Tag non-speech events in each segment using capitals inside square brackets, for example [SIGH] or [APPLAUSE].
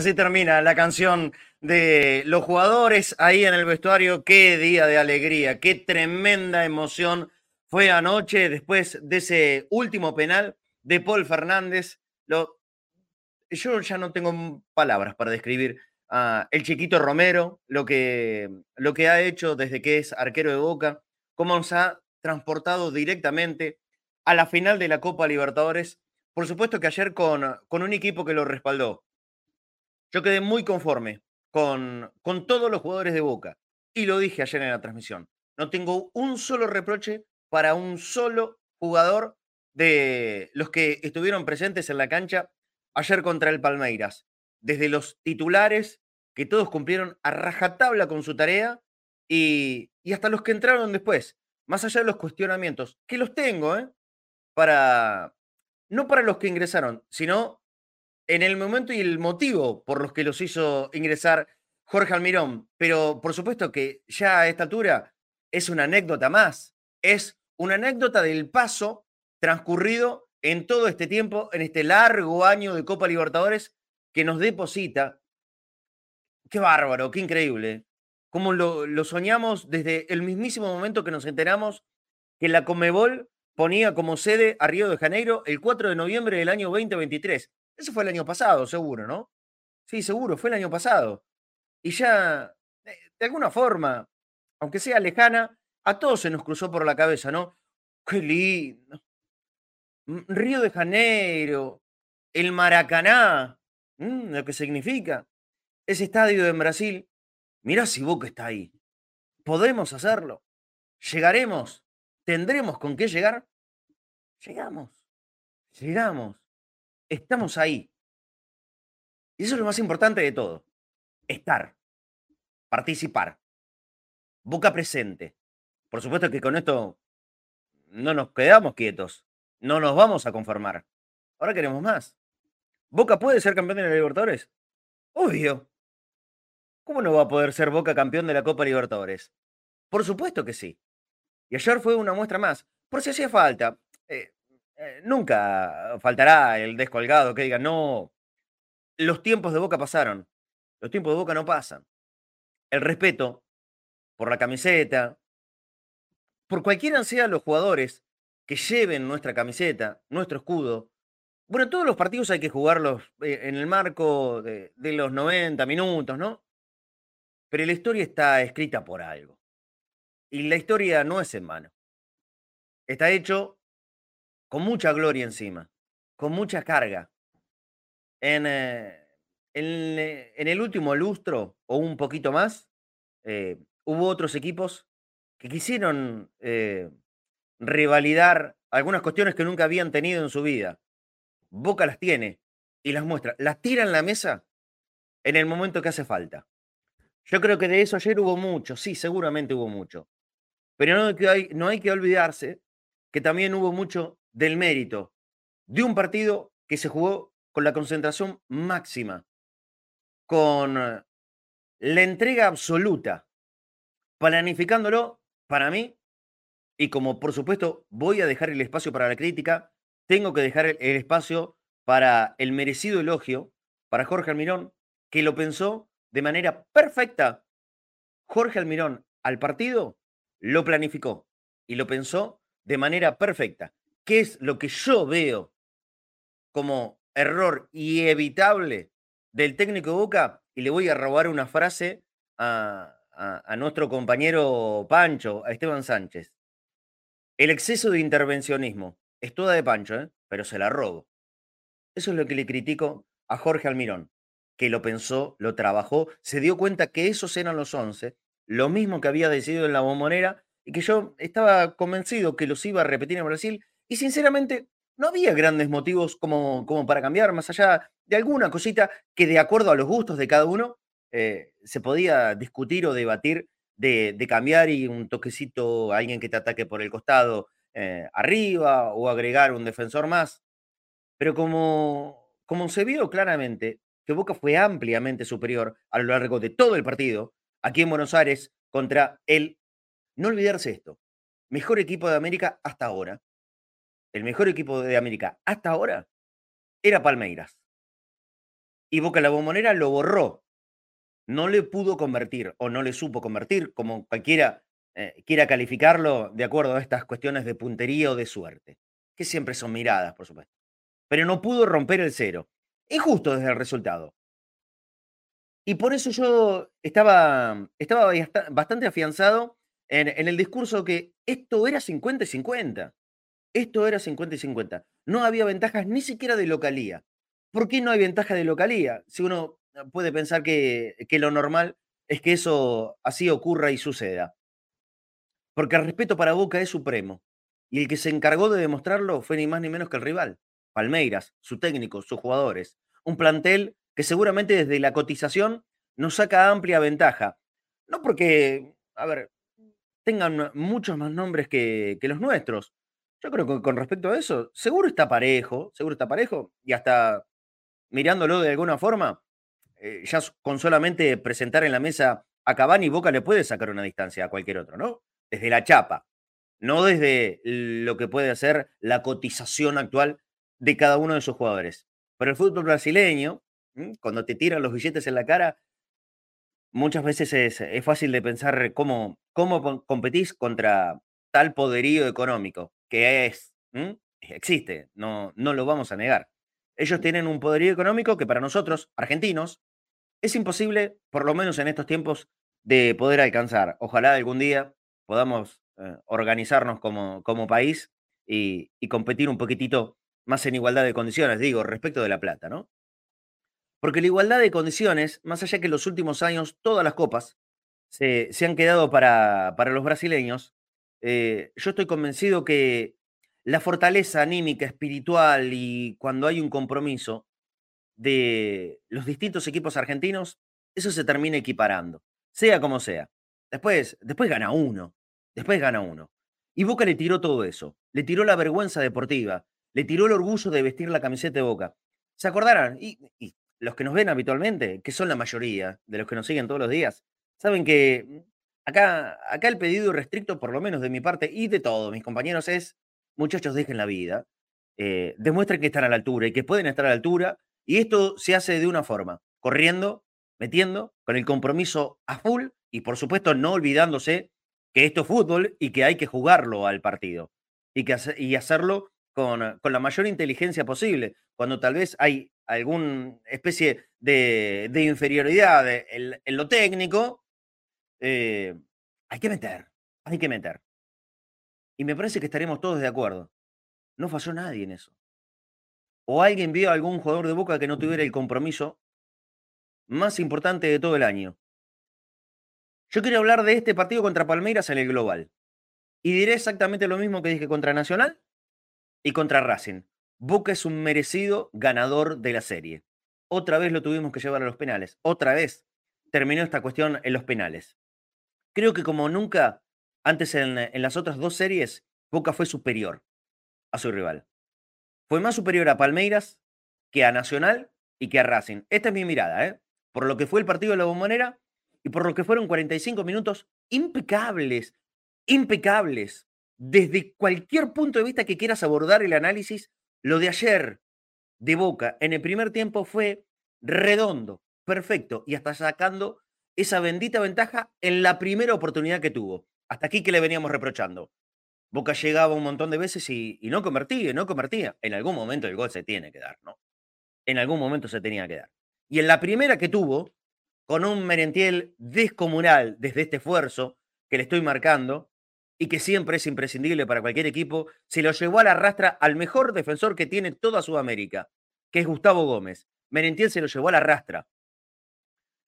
Así termina la canción de los jugadores ahí en el vestuario. Qué día de alegría, qué tremenda emoción fue anoche después de ese último penal de Paul Fernández. Lo, yo ya no tengo palabras para describir el chiquito Romero, lo que, lo que ha hecho desde que es arquero de Boca, cómo nos ha transportado directamente a la final de la Copa Libertadores por supuesto que ayer con, con un equipo que lo respaldó. Yo quedé muy conforme con, con todos los jugadores de Boca. Y lo dije ayer en la transmisión. No tengo un solo reproche para un solo jugador de los que estuvieron presentes en la cancha ayer contra el Palmeiras. Desde los titulares, que todos cumplieron a rajatabla con su tarea, y, hasta los que entraron después. Más allá de los cuestionamientos, que los tengo, ¿eh? Para, no para los que ingresaron, sino en el momento y el motivo por los que los hizo ingresar Jorge Almirón. Pero por supuesto que ya a esta altura es una anécdota más, es una anécdota del paso transcurrido en todo este tiempo, en este largo año de Copa Libertadores que nos deposita. Qué bárbaro, qué increíble. Como lo, soñamos desde el mismísimo momento que nos enteramos que la Comebol ponía como sede a Río de Janeiro el 4 de noviembre del año 2023. Eso fue el año pasado, seguro, ¿no? Sí, seguro, fue el año pasado. Y ya, de alguna forma, aunque sea lejana, a todos se nos cruzó por la cabeza, ¿no? Qué lindo. Mm, Río de Janeiro, el Maracaná, mm, lo que significa. Ese estadio en Brasil. Mirá si Boca está ahí. Podemos hacerlo. Llegaremos. ¿Tendremos con qué llegar? Llegamos, llegamos, estamos ahí. Y eso es lo más importante de todo, estar, participar, boca presente. Por supuesto que con esto no nos quedamos quietos, no nos vamos a conformar. Ahora queremos más. ¿Boca puede ser campeón de la Libertadores? Obvio. ¿Cómo no va a poder ser Boca campeón de la Copa Libertadores? Por supuesto que sí. Y ayer fue una muestra más. Por si hacía falta. Eh, eh, nunca faltará el descolgado que diga, no, los tiempos de Boca pasaron, los tiempos de Boca no pasan. El respeto por la camiseta, por cualquiera sean los jugadores que lleven nuestra camiseta, nuestro escudo. Bueno, todos los partidos hay que jugarlos eh, en el marco de, de los 90 minutos, ¿no? Pero la historia está escrita por algo. Y la historia no es en vano. Está hecho con mucha gloria encima, con mucha carga. En, eh, eh, en, el último lustro, o un poquito más, eh, hubo otros equipos que quisieron revalidar algunas cuestiones que nunca habían tenido en su vida. Boca las tiene y las muestra, las tira en la mesa en el momento que hace falta. Yo creo que de eso ayer hubo mucho, sí, seguramente hubo mucho. Pero no hay, no hay que olvidarse que también hubo mucho del mérito de un partido que se jugó con la concentración máxima, con la entrega absoluta, planificándolo para mí, y como por supuesto voy a dejar el espacio para la crítica, tengo que dejar el, espacio para el merecido elogio para Jorge Almirón, que lo pensó de manera perfecta, Jorge Almirón al partido lo planificó y lo pensó de manera perfecta. ¿Qué es lo que yo veo como error inevitable del técnico de Boca? Y le voy a robar una frase a, a nuestro compañero Pancho, a Esteban Sánchez. El exceso de intervencionismo es toda de Pancho, ¿eh? pero se la robo. Eso es lo que le critico a Jorge Almirón, que lo pensó, lo trabajó, se dio cuenta que esos eran los 11, lo mismo que había decidido en la bombonera y que yo estaba convencido que los iba a repetir en Brasil y sinceramente no había grandes motivos como, como para cambiar, más allá de alguna cosita que de acuerdo a los gustos de cada uno eh, se podía discutir o debatir de, cambiar y un toquecito a alguien que te ataque por el costado eh, arriba o agregar un defensor más. Pero como, como se vio claramente que Boca fue ampliamente superior a lo largo de todo el partido, aquí en Buenos Aires, contra el, no olvidarse esto, mejor equipo de América hasta ahora. El mejor equipo de América hasta ahora era Palmeiras. Y Boca la Bombonera lo borró. No le pudo convertir o no le supo convertir, como cualquiera eh, quiera calificarlo de acuerdo a estas cuestiones de puntería o de suerte, que siempre son miradas, por supuesto. Pero no pudo romper el cero. Injusto desde el resultado. Y por eso yo estaba, estaba bastante afianzado en, en el discurso que esto era 50 y 50. Esto era 50 y 50. No había ventajas ni siquiera de localía. ¿Por qué no hay ventaja de localía? Si uno puede pensar que, que lo normal es que eso así ocurra y suceda. Porque el respeto para Boca es supremo. Y el que se encargó de demostrarlo fue ni más ni menos que el rival. Palmeiras, su técnico, sus jugadores. Un plantel que seguramente desde la cotización nos saca amplia ventaja. No porque, a ver, tengan muchos más nombres que los nuestros. Yo creo que con respecto a eso, seguro está parejo, seguro está parejo, y hasta mirándolo de alguna forma, eh, ya con solamente presentar en la mesa a Cavani, Boca le puede sacar una distancia a cualquier otro, ¿no? Desde la chapa, no desde lo que puede hacer la cotización actual de cada uno de sus jugadores. Pero el fútbol brasileño, cuando te tiran los billetes en la cara, muchas veces es, fácil de pensar cómo, cómo competís contra tal poderío económico, que es, existe, no, no lo vamos a negar. Ellos tienen un poderío económico que para nosotros, argentinos, es imposible, por lo menos en estos tiempos, de poder alcanzar. Ojalá algún día podamos eh, organizarnos como, como país y, y, competir un poquitito más en igualdad de condiciones, digo, respecto de la plata, ¿no? Porque la igualdad de condiciones, más allá que en los últimos años todas las copas se, se han quedado para, para los brasileños, eh, yo estoy convencido que la fortaleza anímica, espiritual y cuando hay un compromiso de los distintos equipos argentinos, eso se termina equiparando, sea como sea. Después, después gana uno, después gana uno. Y Boca le tiró todo eso, le tiró la vergüenza deportiva, le tiró el orgullo de vestir la camiseta de Boca. ¿Se acordarán? Y, y los que nos ven habitualmente, que son la mayoría de los que nos siguen todos los días, saben que Acá, acá el pedido restricto, por lo menos de mi parte y de todos mis compañeros, es, muchachos, dejen la vida, eh, demuestren que están a la altura y que pueden estar a la altura, y esto se hace de una forma, corriendo, metiendo, con el compromiso a full y por supuesto no olvidándose que esto es fútbol y que hay que jugarlo al partido y, que hacerlo con, la mayor inteligencia posible, cuando tal vez hay alguna especie de, de inferioridad en, lo técnico, eh, hay que meter, hay que meter. Y me parece que estaremos todos de acuerdo. No falló nadie en eso. O alguien vio a algún jugador de Boca que no tuviera el compromiso más importante de todo el año. Yo quiero hablar de este partido contra Palmeiras en el global. Y diré exactamente lo mismo que dije contra Nacional y contra Racing. Boca es un merecido ganador de la serie. Otra vez lo tuvimos que llevar a los penales. Otra vez terminó esta cuestión en los penales. Creo que como nunca antes en, las otras dos series, Boca fue superior a su rival. Fue más superior a Palmeiras que a Nacional y que a Racing. Esta es mi mirada, ¿eh? Por lo que fue el partido de la bombonera y por lo que fueron 45 minutos impecables, impecables. Desde cualquier punto de vista que quieras abordar el análisis, lo de ayer de Boca en el primer tiempo fue redondo, perfecto y hasta sacando esa bendita ventaja en la primera oportunidad que tuvo. Hasta aquí que le veníamos reprochando. Boca llegaba un montón de veces y, no convertía, no convertía. En algún momento el gol se tiene que dar, ¿no? En algún momento se tenía que dar. Y en la primera que tuvo, con un Merentiel descomunal desde este esfuerzo que le estoy marcando y que siempre es imprescindible para cualquier equipo, se lo llevó a la rastra al mejor defensor que tiene toda Sudamérica, que es Gustavo Gómez. Merentiel se lo llevó a la rastra.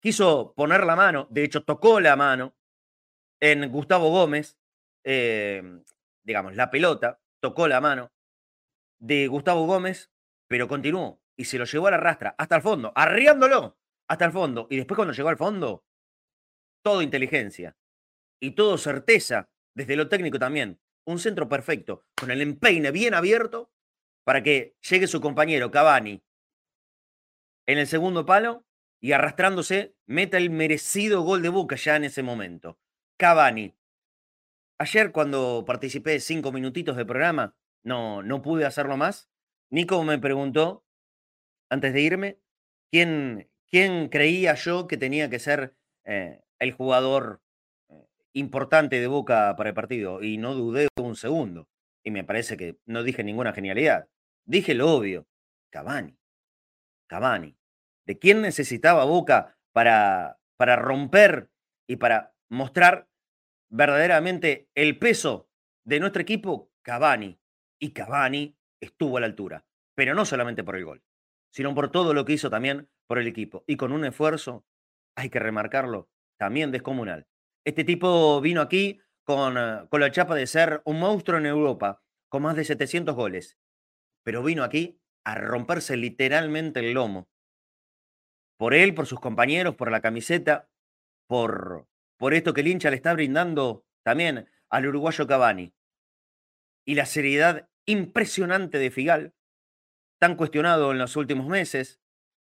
Quiso poner la mano, de hecho tocó la mano en Gustavo Gómez, em, digamos, la pelota, tocó la mano de Gustavo Gómez, pero continuó y se lo llevó a la rastra hasta el fondo, arriándolo hasta el fondo. Y después cuando llegó al fondo, todo inteligencia y todo certeza, desde lo técnico también. Un centro perfecto, con el empeine bien abierto para que llegue su compañero Cavani en el segundo palo y arrastrándose meta el merecido gol de Boca ya en ese momento. Cavani. Ayer cuando participé cinco minutitos de programa, no, no pude hacerlo más. Nico me preguntó, antes de irme, quién, quién creía yo que tenía que ser eh, el jugador eh, importante de Boca para el partido. Y no dudé un segundo. Y me parece que no dije ninguna genialidad. Dije lo obvio. Cavani. Cavani. ¿De quién necesitaba Boca para, para romper y para mostrar verdaderamente el peso de nuestro equipo? Cavani. Y Cavani estuvo a la altura. Pero no solamente por el gol, sino por todo lo que hizo también por el equipo. Y con un esfuerzo, hay que remarcarlo, también descomunal. Este tipo vino aquí con, eh, con la chapa de ser un monstruo en Europa, con más de 700 goles. Pero vino aquí a romperse literalmente el lomo. Por él, por sus compañeros, por la camiseta, por, por esto que el hincha le está brindando también al uruguayo Cavani. Y la seriedad impresionante de Figal, tan cuestionado en los últimos meses.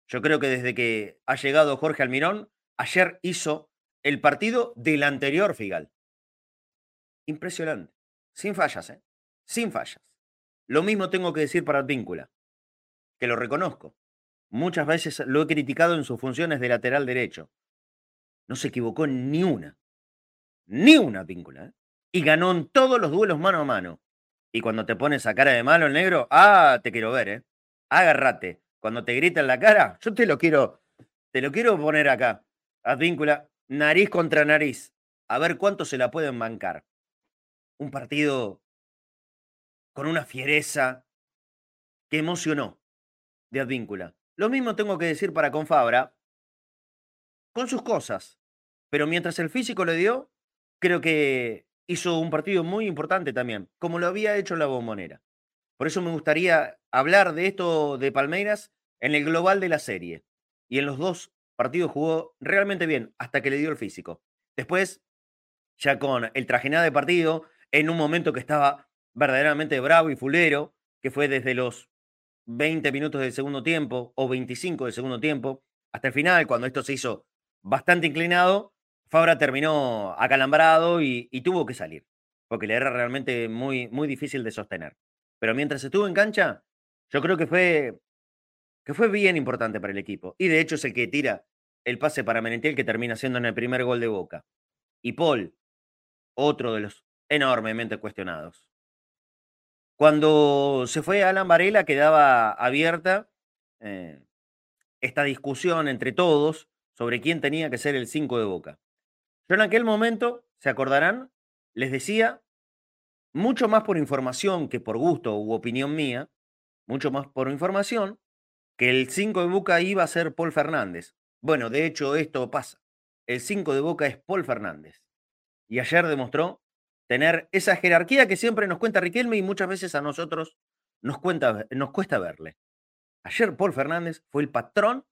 Yo creo que desde que ha llegado Jorge Almirón, ayer hizo el partido del anterior Figal. Impresionante. Sin fallas, ¿eh? Sin fallas. Lo mismo tengo que decir para Advíncula, que lo reconozco. Muchas veces lo he criticado en sus funciones de lateral derecho. No se equivocó ni una. Ni una Advíncula. ¿eh? Y ganó en todos los duelos mano a mano. Y cuando te pones a cara de malo el negro, ah, te quiero ver, ¿eh? Agárrate. Cuando te grita en la cara, yo te lo quiero, te lo quiero poner acá. Advíncula, nariz contra nariz. A ver cuánto se la pueden bancar. Un partido con una fiereza que emocionó de Advíncula. Lo mismo tengo que decir para Confabra, con sus cosas. Pero mientras el físico le dio, creo que hizo un partido muy importante también, como lo había hecho la bombonera. Por eso me gustaría hablar de esto de Palmeiras en el global de la serie. Y en los dos partidos jugó realmente bien, hasta que le dio el físico. Después, ya con el trajenado de partido, en un momento que estaba verdaderamente bravo y fulero, que fue desde los 20 minutos del segundo tiempo o 25 del segundo tiempo hasta el final, cuando esto se hizo bastante inclinado, Fabra terminó acalambrado y, tuvo que salir, porque le era realmente muy, muy difícil de sostener. Pero mientras estuvo en cancha, yo creo que fue, que fue bien importante para el equipo. Y de hecho es el que tira el pase para Menentiel que termina siendo en el primer gol de Boca. Y Paul, otro de los enormemente cuestionados. Cuando se fue Alan Varela quedaba abierta eh, esta discusión entre todos sobre quién tenía que ser el 5 de Boca. Yo en aquel momento, se acordarán, les decía, mucho más por información que por gusto u opinión mía, mucho más por información, que el 5 de Boca iba a ser Paul Fernández. Bueno, de hecho esto pasa. El 5 de Boca es Paul Fernández. Y ayer demostró tener esa jerarquía que siempre nos cuenta Riquelme y muchas veces a nosotros nos, cuesta verle. Ayer Paul Fernández fue el patrón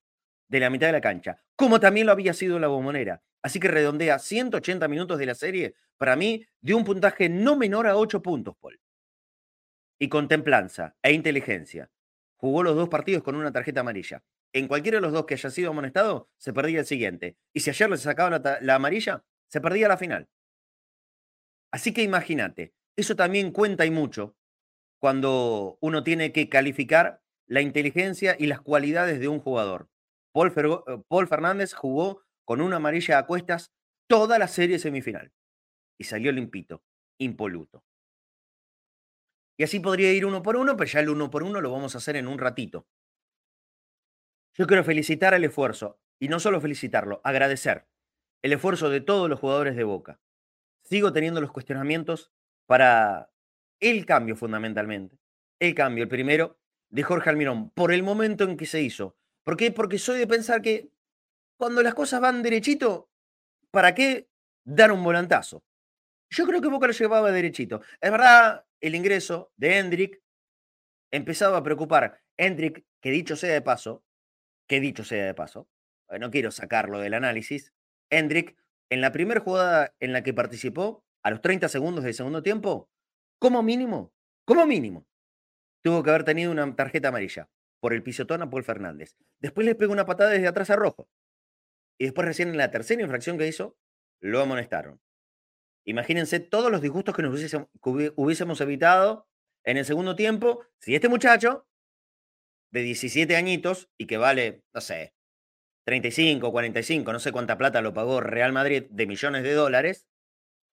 de la mitad de la cancha, como también lo había sido la bombonera. Así que redondea 180 minutos de la serie, para mí, de un puntaje no menor a 8 puntos, Paul. Y con templanza e inteligencia. Jugó los dos partidos con una tarjeta amarilla. En cualquiera de los dos que haya sido amonestado, se perdía el siguiente. Y si ayer le sacaba la, amarilla, se perdía la final. Así que imagínate, eso también cuenta y mucho cuando uno tiene que calificar la inteligencia y las cualidades de un jugador. Paul, eh, Paul Fernández jugó con una amarilla a cuestas toda la serie semifinal y salió limpito, impoluto. Y así podría ir uno por uno, pero ya el uno por uno lo vamos a hacer en un ratito. Yo quiero felicitar el esfuerzo, y no solo felicitarlo, agradecer el esfuerzo de todos los jugadores de Boca. Sigo teniendo los cuestionamientos para el cambio fundamentalmente. El cambio, el primero, de Jorge Almirón, por el momento en que se hizo. ¿Por qué? Porque soy de pensar que cuando las cosas van derechito, ¿para qué dar un volantazo? Yo creo que Boca lo llevaba derechito. Es verdad, el ingreso de Hendrik empezaba a preocupar. Hendrik, que dicho sea de paso, que dicho sea de paso, eh, no quiero sacarlo del análisis, Hendrik, en la primera jugada en la que participó, a los 30 segundos del segundo tiempo, como mínimo, como mínimo, tuvo que haber tenido una tarjeta amarilla por el pisotón a Paul Fernández. Después le pegó una patada desde atrás a Rojo. Y después recién en la tercera infracción que hizo, lo amonestaron. Imagínense todos los disgustos que nos hubiésemos, evitado en el segundo tiempo si este muchacho de 17 añitos y que vale, no sé, 35, 45, no sé cuánta plata lo pagó Real Madrid de millones de dólares,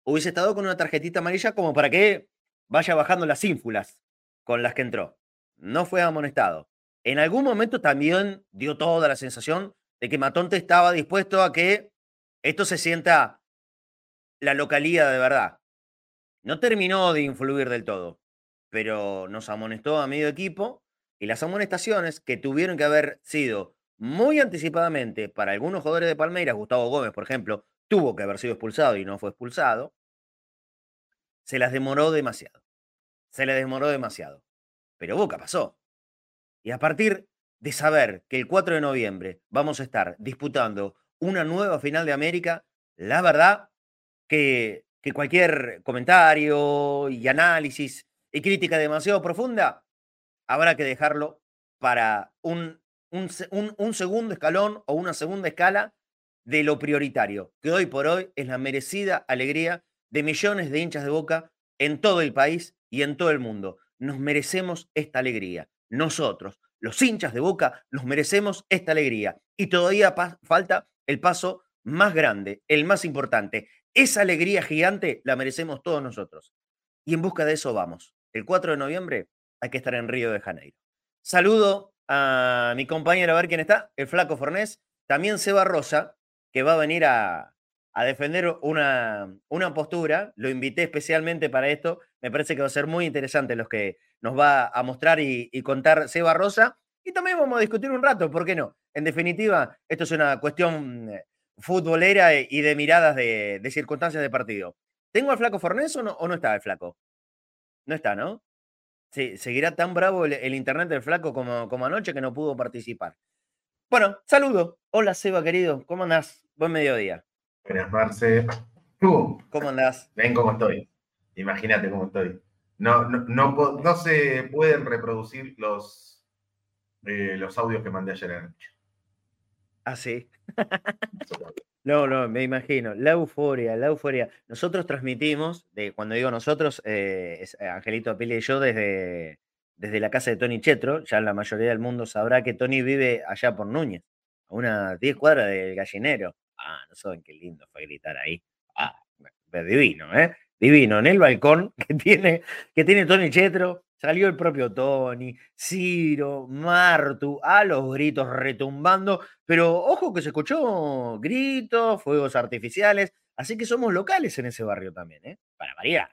hubiese estado con una tarjetita amarilla como para que vaya bajando las ínfulas con las que entró. No fue amonestado. En algún momento también dio toda la sensación de que Matonte estaba dispuesto a que esto se sienta la localía de verdad. No terminó de influir del todo, pero nos amonestó a medio equipo y las amonestaciones que tuvieron que haber sido muy anticipadamente para algunos jugadores de Palmeiras, Gustavo Gómez, por ejemplo, tuvo que haber sido expulsado y no fue expulsado, se las demoró demasiado. Se le demoró demasiado. Pero Boca pasó. Y a partir de saber que el 4 de noviembre vamos a estar disputando una nueva final de América, la verdad que, cualquier comentario y análisis y crítica demasiado profunda, habrá que dejarlo para un, un, un, segundo escalón o una segunda escala de lo prioritario, que hoy por hoy es la merecida alegría de millones de hinchas de boca en todo el país y en todo el mundo. Nos merecemos esta alegría. Nosotros, los hinchas de boca, nos merecemos esta alegría. Y todavía falta el paso más grande, el más importante, esa alegría gigante la merecemos todos nosotros. Y en busca de eso vamos. El 4 de noviembre hay que estar en Río de Janeiro. Saludo a mi compañero, a ver quién está, el Flaco Fornés. También Seba Rosa, que va a venir a, defender una, una, postura. Lo invité especialmente para esto. Me parece que va a ser muy interesante los que nos va a mostrar y, contar Seba Rosa. Y también vamos a discutir un rato, ¿por qué no? En definitiva, esto es una cuestión eh, futbolera y de miradas de, circunstancias de partido. ¿Tengo al flaco Fornés o no, o no está el flaco? No está, ¿no? Sí, seguirá tan bravo el, internet del flaco como, como anoche que no pudo participar. Bueno, saludo. Hola, Seba, querido. ¿Cómo andás? Buen mediodía. Buenas, Marce. ¿Cómo andás? Ven cómo estoy. Imagínate cómo estoy. No, no, no, se pueden reproducir los, eh, los audios que mandé ayer anoche. Ah, sí. No, no, me imagino. La euforia, la euforia. Nosotros transmitimos, de, cuando digo nosotros, eh, es eh, Angelito Apili y yo desde, desde la casa de Tony Chetro. Ya la mayoría del mundo sabrá que Tony vive allá por Núñez, a unas 10 cuadras del gallinero. Ah, no saben qué lindo fue gritar ahí. Ah, divino, ¿eh? Divino. En el balcón [LAUGHS] que tiene, que tiene Tony Chetro, Salió el propio Tony, Ciro, Martu, a los gritos retumbando, pero ojo que se escuchó gritos, fuegos artificiales, así que somos locales en ese barrio también, ¿eh? Para variar,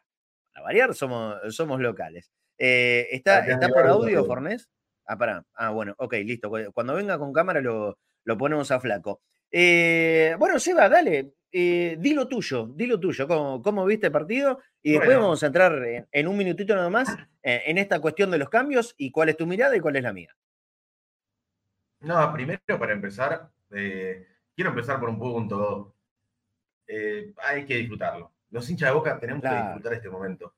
para variar somos, somos locales. Eh, ¿Está, ¿Está por audio, Fornés? Ah, para. Ah, bueno, ok, listo. Cuando venga con cámara lo, lo ponemos a flaco. Eh, bueno, Seba, dale, eh, di lo tuyo, di lo tuyo, cómo, viste el partido y después vamos a entrar en, un minutito nada más eh, en esta cuestión de los cambios y cuál es tu mirada y cuál es la mía. No, primero para empezar, eh, quiero empezar por un punto. hay que disfrutarlo. Los hinchas de boca tenemos que disfrutar este momento.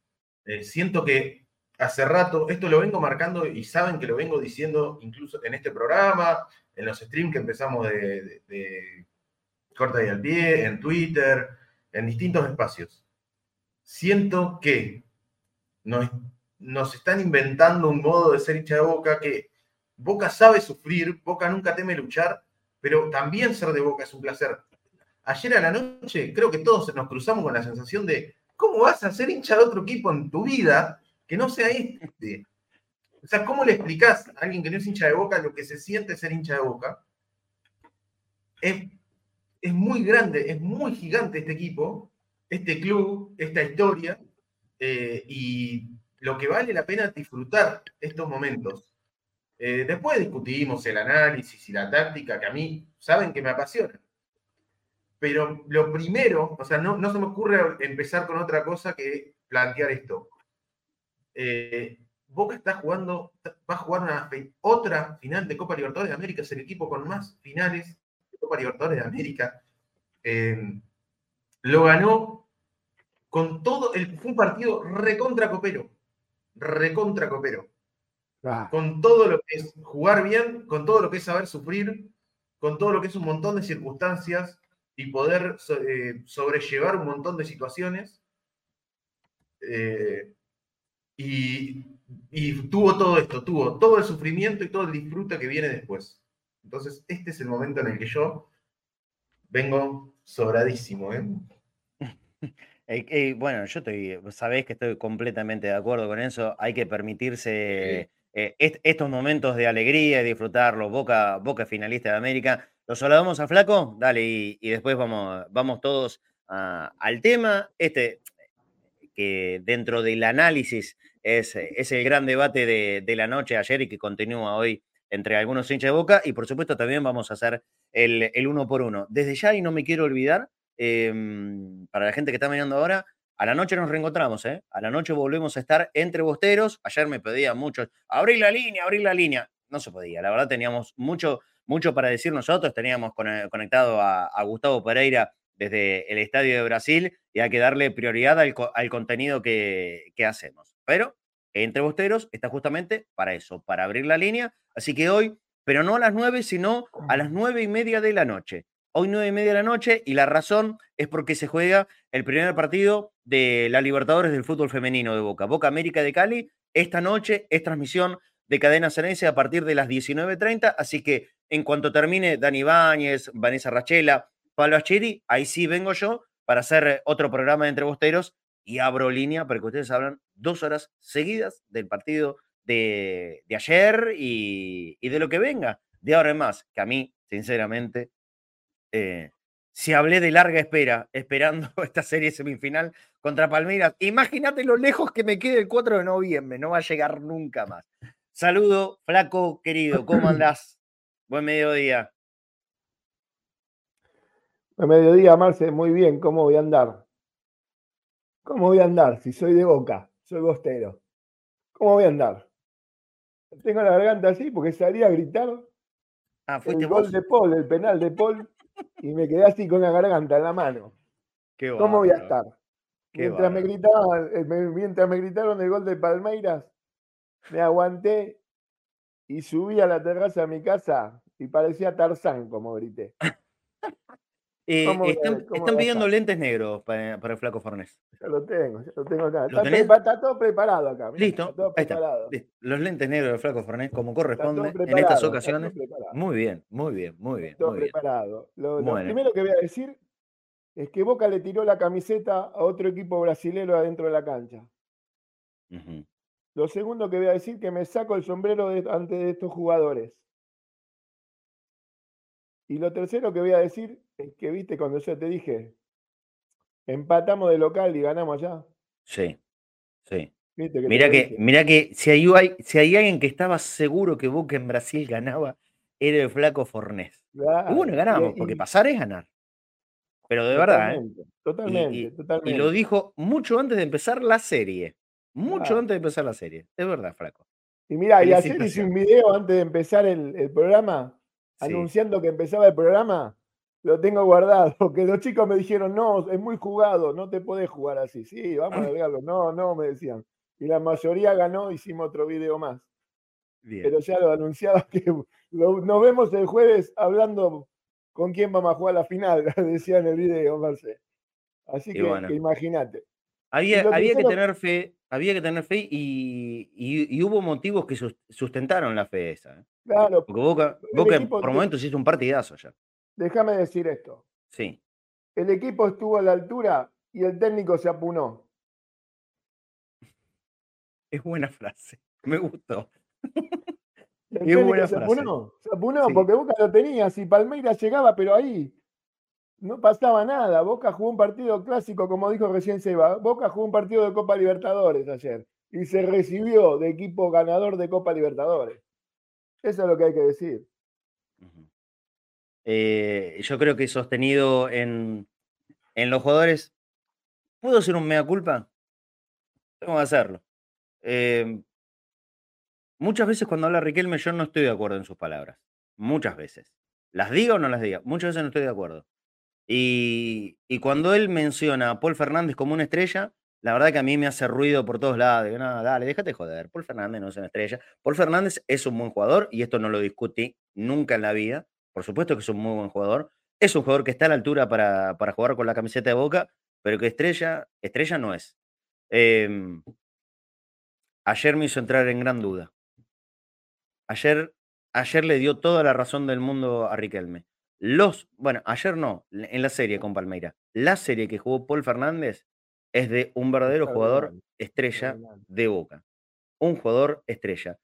siento que hace rato, esto lo vengo marcando y saben que lo vengo diciendo incluso en este programa, en los streams que empezamos de corta y al pie, en Twitter, en distintos espacios. Siento que nos, nos están inventando un modo de ser hincha de boca que Boca sabe sufrir, Boca nunca teme luchar, pero también ser de Boca es un placer. Ayer a la noche creo que todos nos cruzamos con la sensación de, ¿cómo vas a ser hincha de otro equipo en tu vida que no sea este? O sea, ¿cómo le explicás a alguien que no es hincha de Boca lo que se siente ser hincha de Boca? Es, es muy grande, es muy gigante este equipo, este club, esta historia, eh, y lo que vale la pena es disfrutar estos momentos. Eh, después discutimos el análisis y la táctica, que a mí saben que me apasiona. Pero lo primero, o sea, no, no se me ocurre empezar con otra cosa que plantear esto. Eh, Boca está jugando, va a jugar una, otra final de Copa Libertadores de América, es el equipo con más finales de Copa Libertadores de América. lo ganó con todo, el, fue un partido recontra copero, recontra copero. Ah. Con todo lo que es jugar bien, con todo lo que es saber sufrir, con todo lo que es un montón de circunstancias y poder eh, sobrellevar un montón de situaciones. Eh, y, y, tuvo todo esto, tuvo todo el sufrimiento y todo el disfrute que viene después. Entonces, este es el momento en el que yo vengo sobradísimo. ¿eh? [LAUGHS] Eh, eh, bueno, yo estoy, sabés que estoy completamente de acuerdo con eso. Hay que permitirse eh, estos momentos de alegría y disfrutarlos. Boca, Boca finalista de América. ¿Los saludamos a Flaco? Dale, y, después vamos, vamos todos al tema. Este, que dentro del análisis es, es el gran debate de, la noche ayer y que continúa hoy entre algunos hinchas de Boca. Y por supuesto también vamos a hacer el, uno por uno. Desde ya, y no me quiero olvidar, Em, para la gente que está mirando ahora, a la noche nos reencontramos, ¿eh? A la noche volvemos a estar entre bosteros. Ayer me pedían muchos, abrir la línea, abrir la línea. No se podía, la verdad teníamos mucho, mucho para decir nosotros. Teníamos conectado a, Gustavo Pereira desde el Estadio de Brasil y hay que darle prioridad al, contenido que, hacemos. Pero entre bosteros está justamente para eso, para abrir la línea. Así que hoy, pero no a las nueve, sino a las nueve y media de la noche hoy nueve y media de la noche, y la razón es porque se juega el primer partido de la Libertadores del fútbol femenino de Boca. Boca América de Cali, esta noche es transmisión de Cadena Ceneice a partir de las 19.30, así que en cuanto termine Dani Báñez, Vanessa Rachela, Pablo Achiri, ahí sí vengo yo para hacer otro programa de Entre Bosteros y abro línea para que ustedes hablan dos horas seguidas del partido de, ayer y, y de lo que venga de ahora en más, que a mí, sinceramente, eh, si hablé de larga espera, esperando [LAUGHS] esta serie semifinal contra Palmeiras, imagínate lo lejos que me quede el 4 de noviembre, no va a llegar nunca más. Saludo, flaco querido, ¿cómo [CLEARS THROAT] andás? Buen mediodía. Buen mediodía, Marce, muy bien, ¿cómo voy a andar? ¿Cómo voy a andar? Si soy de boca, soy bostero. ¿Cómo voy a andar? Tengo la garganta así porque salí a gritar ah, el gol de Paul, el penal de Paul y me quedé así con la garganta en la mano. ¿Cómo voy a estar? mientras me, gritaban, eh, mientras me gritaron el gol de Palmeiras, me aguanté y subí a la terraza de mi casa y parecía Tarzán, como grité. Eh, están, pidiendo lentes negros para, el flaco Fornés. Ya lo tengo, ya lo tengo acá. está, todo preparado acá. Listo, ahí está. Los lentes negros del flaco Fornés, como corresponde en estas ocasiones. Muy bien, muy bien, muy bien. Todo preparado. Lo, primero que voy a decir es que Boca le tiró la camiseta a otro equipo brasilero adentro de la cancha. Lo segundo que voy a decir es que me saco el sombrero de, ante de estos jugadores. Y lo tercero que voy a decir es que, viste, cuando yo te dije, empatamos de local y ganamos allá. Sí, sí. mira que, mira que si hay, si hay alguien que estaba seguro que Boca en Brasil ganaba, era el flaco Fornés. y bueno, ganamos, porque pasar es ganar. Pero de verdad, ¿eh? Totalmente, totalmente. Y lo dijo mucho antes de empezar la serie. Mucho antes de empezar la serie. Es verdad, flaco. Y mira, y ayer hice un video antes de empezar el programa anunciando que empezaba el programa, lo tengo guardado, [LAUGHS] que los chicos me dijeron, no, es muy jugado, no te podés jugar así. Sí, vamos a [CLEARS THROAT] verlo. No, no, me decían. Y la mayoría ganó, hicimos otro video más. Pero ya lo anunciaba [LAUGHS] que nos vemos el jueves hablando con quién vamos a jugar la final, [LAUGHS] decía en el video, Marce. Así que, imagínate. Había, había que tener fe, Había que tener fe y, hubo motivos que sustentaron la fe esa. ¿eh? Claro. Porque Boca, por momentos hizo un partidazo ya. Déjame decir esto. Sí. El equipo estuvo a la altura y el técnico se apunó. Es buena frase. Me gustó. es buena se frase. Apunó, se apunó porque Boca lo tenía. Si Palmeiras llegaba, pero ahí no pasaba nada. Boca jugó un partido clásico, como dijo recién Seba. Boca jugó un partido de Copa Libertadores ayer y se recibió de equipo ganador de Copa Libertadores. Eso es lo que hay que decir. Eh, yo creo que sostenido en, en los jugadores, ¿puedo ser un mea culpa? Tengo que hacerlo. Eh, muchas veces cuando habla Riquelme yo no estoy de acuerdo en sus palabras. Muchas veces. Las diga o no las diga. Muchas veces no estoy de acuerdo. Y, cuando él menciona a Paul Fernández como una estrella, la verdad que a mí me hace ruido por todos lados. Digo, no, dale, déjate joder. Paul Fernández no es una estrella. Paul Fernández es un buen jugador y esto no lo discutí nunca en la vida. Por supuesto que es un muy buen jugador. Es un jugador que está a la altura para, jugar con la camiseta de boca, pero que estrella, estrella no es. Em, ayer me hizo entrar en gran duda. Ayer, ayer le dio toda la razón del mundo a Riquelme. Los, bueno, ayer no, en la serie con Palmeira. La serie que jugó Paul Fernández es de un verdadero jugador estrella de Boca. Un jugador estrella.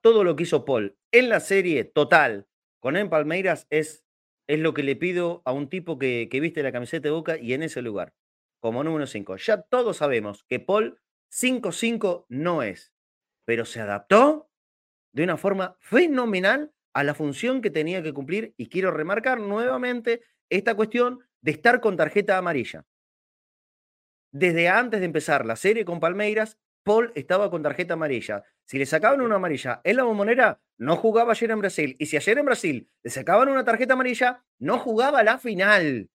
Todo lo que hizo Paul en la serie total con en Palmeiras es, es lo que le pido a un tipo que, que viste la camiseta de Boca y en ese lugar, como número 5. Ya todos sabemos que Paul 5-5 no es, pero se adaptó de una forma fenomenal a la función que tenía que cumplir y quiero remarcar nuevamente esta cuestión de estar con tarjeta amarilla. Desde antes de empezar la serie con Palmeiras, Paul estaba con tarjeta amarilla. Si le sacaban una amarilla en la bombonera, no jugaba ayer en Brasil. Y si ayer en Brasil le sacaban una tarjeta amarilla, no jugaba la final.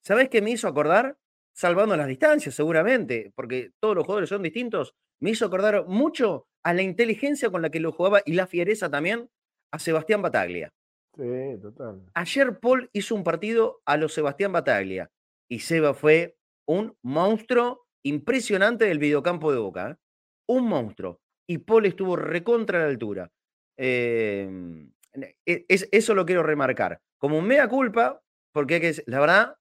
¿Sabes qué me hizo acordar? Salvando las distancias, seguramente, porque todos los jugadores son distintos. Me hizo acordar mucho a la inteligencia con la que lo jugaba y la fiereza también a Sebastián Bataglia. Sí, total. Ayer Paul hizo un partido a los Sebastián Bataglia y Seba fue un monstruo impresionante del videocampo de Boca. ¿eh? Un monstruo. Y Paul estuvo recontra a la altura. Em, e, eso lo quiero remarcar. Como mea culpa, porque que, la verdad,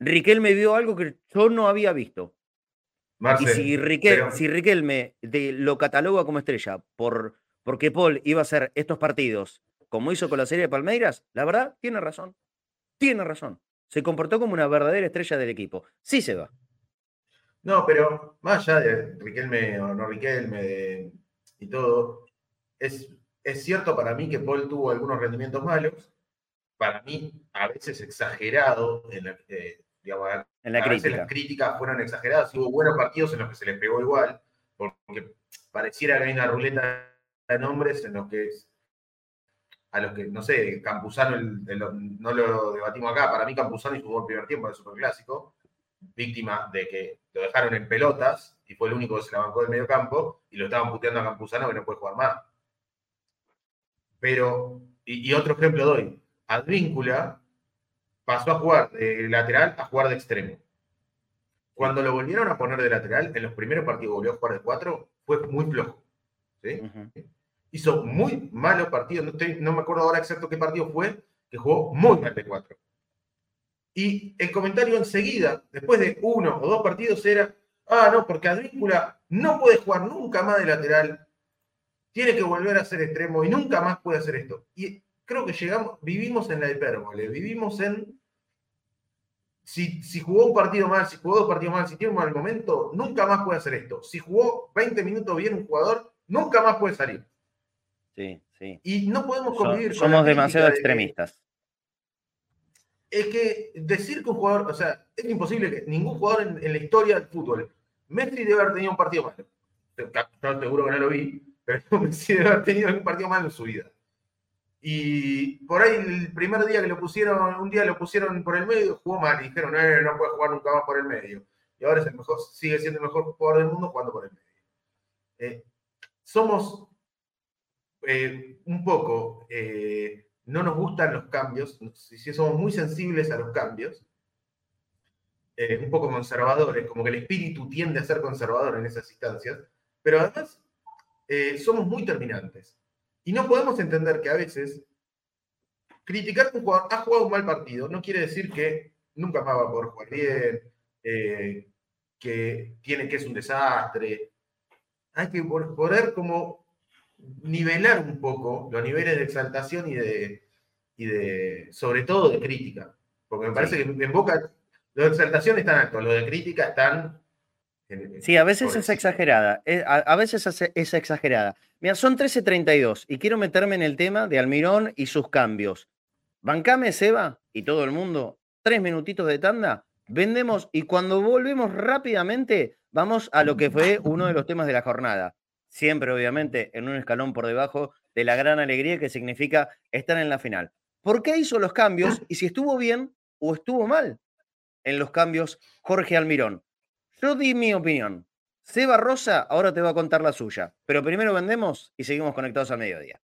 Riquelme vio algo que yo no había visto. y si, Riquelme lo cataloga como estrella por porque Paul iba a hacer estos partidos como hizo con la serie de Palmeiras, la verdad, tiene razón. Tiene razón. Se comportó como una verdadera estrella del equipo. Sí se va. No, pero más allá de Riquelme o no Riquelme y todo, es, es cierto para mí que Paul tuvo algunos rendimientos malos. Para mí, a veces exagerado en la, eh, en la crítica. las críticas fueron exageradas. Hubo buenos partidos en los que se les pegó igual, porque pareciera que hay una ruleta nombres en los que a los que, no sé, Campuzano, no lo debatimos acá, para mí Campuzano jugó el primer tiempo del Superclásico, víctima de que lo dejaron en pelotas y fue el único que se la bancó del medio campo y lo estaban puteando a Campuzano que no puede jugar más. Pero, y, otro ejemplo doy, Advíncula pasó a jugar de lateral a jugar de extremo. Cuando lo volvieron a poner de lateral, en los primeros partidos volvió a jugar de cuatro, fue muy flojo. ¿sí? Hizo muy malos partidos, no, no me acuerdo ahora exacto qué partido fue, que jugó muy mal de cuatro. Y el comentario enseguida, después de uno o dos partidos, era, ah, no, porque Advíncula no puede jugar nunca más de lateral, tiene que volver a ser extremo y nunca más puede hacer esto. Y creo que llegamos, vivimos en la hipérbole, vivimos en, si, si jugó un partido mal, si jugó dos partidos mal, si tiene un mal momento, nunca más puede hacer esto. Si jugó 20 minutos bien un jugador, nunca más puede salir. Sí, sí. Y no podemos convivir Somos demasiado extremistas. Es que decir que un jugador, o sea, es imposible que ningún jugador en, la historia del fútbol, Messi debe haber tenido un partido malo. Estoy seguro que no lo vi, pero [LAUGHS] Messi debe haber tenido un partido malo en su vida. Y por ahí el primer día que lo pusieron, un día lo pusieron por el medio, jugó mal y dijeron, eh, no puede jugar nunca más por el medio. Y ahora es el mejor, sigue siendo el mejor jugador del mundo jugando por el medio. Eh, somos eh, un poco, eh, no nos gustan los cambios, si somos muy sensibles a los cambios, eh, un poco conservadores, como que el espíritu tiende a ser conservador en esas instancias, pero además somos muy terminantes. Y no podemos entender que a veces criticar que un jugador ha jugado un mal partido no quiere decir que nunca más va a poder jugar bien, que tiene que es un desastre. Hay que poder como nivelar un poco los niveles de exaltación y de, y de sobre todo de crítica. Porque me parece que en Boca los de exaltación están altos, los de crítica están... Sí, a veces es exagerada, eh, a, veces es exagerada. Mira, son 13.32 y quiero meterme en el tema de Almirón y sus cambios. Bancame, Seba, y todo el mundo, tres minutitos de tanda, vendemos y cuando volvemos rápidamente vamos a lo que fue uno de los temas de la jornada. Siempre, obviamente, en un escalón por debajo de la gran alegría que significa estar en la final. ¿Por qué hizo los cambios y si estuvo bien o estuvo mal en los cambios Jorge Almirón? Yo di mi opinión. Seba Rosa ahora te va a contar la suya, pero primero vendemos y seguimos conectados al mediodía.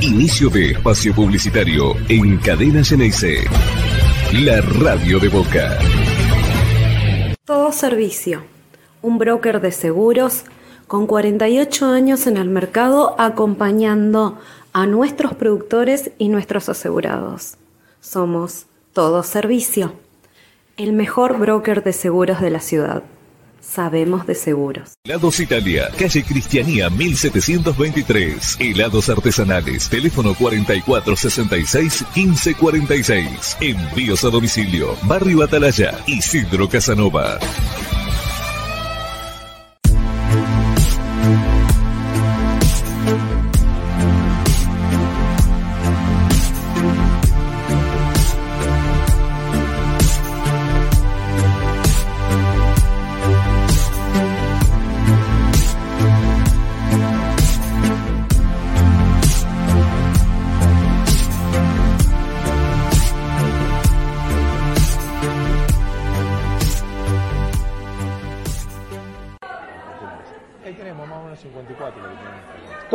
Inicio de espacio publicitario en Cadena Ceneice. La radio de Boca. Todo servicio. Un broker de seguros con 48 años en el mercado acompañando a nuestros productores y nuestros asegurados. Somos Todo Servicio, el mejor broker de seguros de la ciudad. Sabemos de seguros. Helados Italia, calle Cristianía 1723. Helados artesanales, teléfono 4466-1546. Envíos a domicilio, Barrio Atalaya, Isidro Casanova.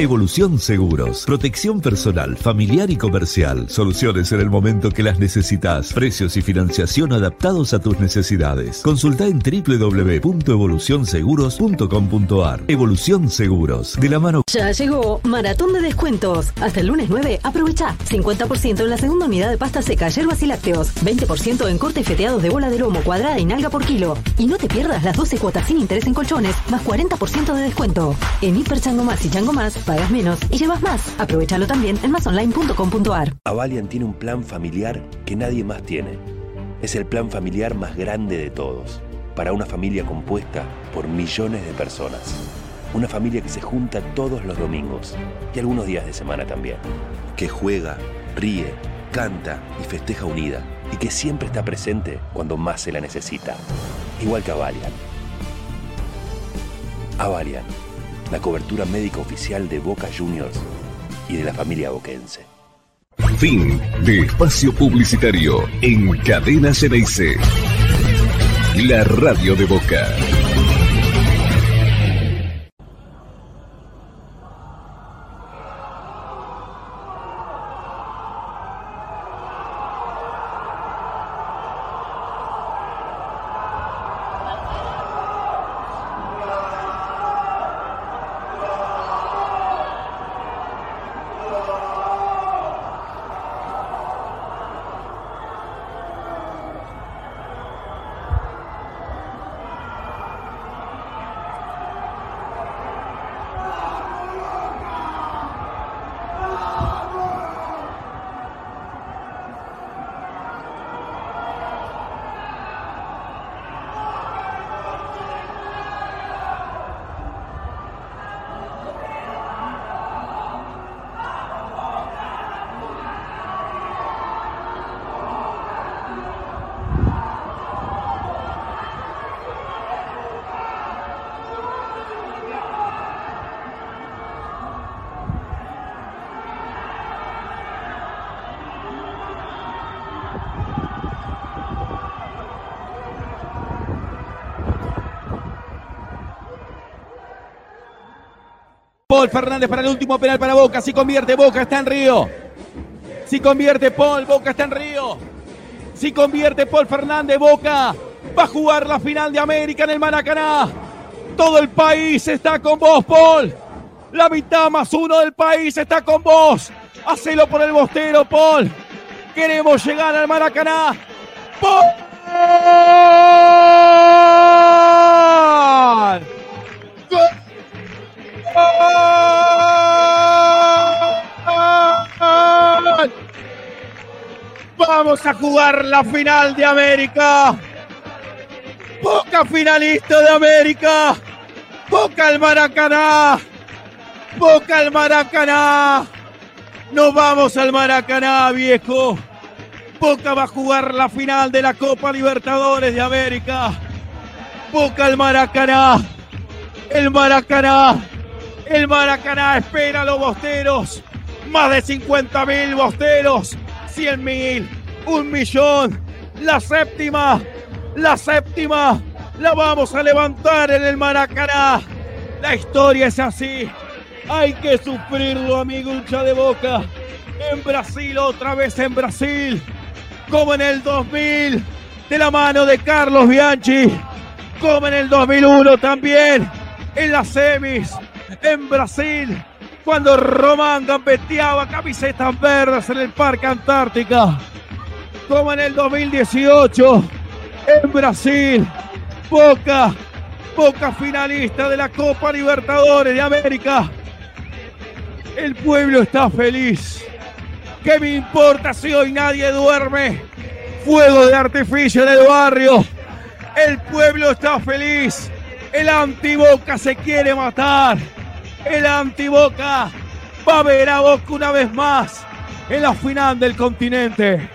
Evolución Seguros. Protección personal, familiar y comercial. Soluciones en el momento que las necesitas. Precios y financiación adaptados a tus necesidades. Consulta en www.evolucionseguros.com.ar. Evolución Seguros. De la mano. Ya llegó Maratón de Descuentos. Hasta el lunes 9, aprovecha 50% en la segunda unidad de pasta seca, hierbas y lácteos. 20% en cortes feteados de bola de lomo, cuadrada y nalga por kilo. Y no te pierdas las 12 cuotas sin interés en colchones, más 40% de descuento. En Hiper Chango Más y Chango Más pagas menos y llevas más. Aprovechalo también en masonline.com.ar. Avalian tiene un plan familiar que nadie más tiene. Es el plan familiar más grande de todos, para una familia compuesta por millones de personas. Una familia que se junta todos los domingos y algunos días de semana también. Que juega, ríe, canta y festeja unida y que siempre está presente cuando más se la necesita. Igual que Avalian. Avalian la cobertura médica oficial de Boca Juniors y de la familia boquense. Fin de espacio publicitario en Cadena Ceneice. La radio de Boca. Paul Fernández para el último penal para Boca. Si convierte Boca, está en Río. Si convierte Paul, Boca está en Río. Si convierte Paul Fernández, Boca va a jugar la final de América en el Maracaná. Todo el país está con vos, Paul. La mitad más uno del país está con vos. Hacelo por el bostero, Paul. Queremos llegar al Maracaná. ¡Paul! Vamos a jugar la final de América. Boca finalista de América. Boca al Maracaná. Boca al Maracaná. Nos vamos al Maracaná, viejo. Boca va a jugar la final de la Copa Libertadores de América. Boca al Maracaná. El Maracaná. El Maracaná espera a los bosteros. Más de 50 mil bosteros. 100 mil. Un millón. La séptima. La séptima. La vamos a levantar en el Maracaná. La historia es así. Hay que sufrirlo, amigo hincha de boca. En Brasil, otra vez en Brasil. Como en el 2000, de la mano de Carlos Bianchi. Como en el 2001 también, en las semis, en Brasil. Cuando Román gambeteaba camisetas verdes en el Parque Antártica. Como en el 2018, en Brasil. Boca, Boca finalista de la Copa Libertadores de América el pueblo está feliz. ¿Qué me importa si hoy nadie duerme? Fuego de artificio en el barrio. El pueblo está feliz. El antiboca se quiere matar. El antiboca va a ver a Boca una vez más en la final del continente.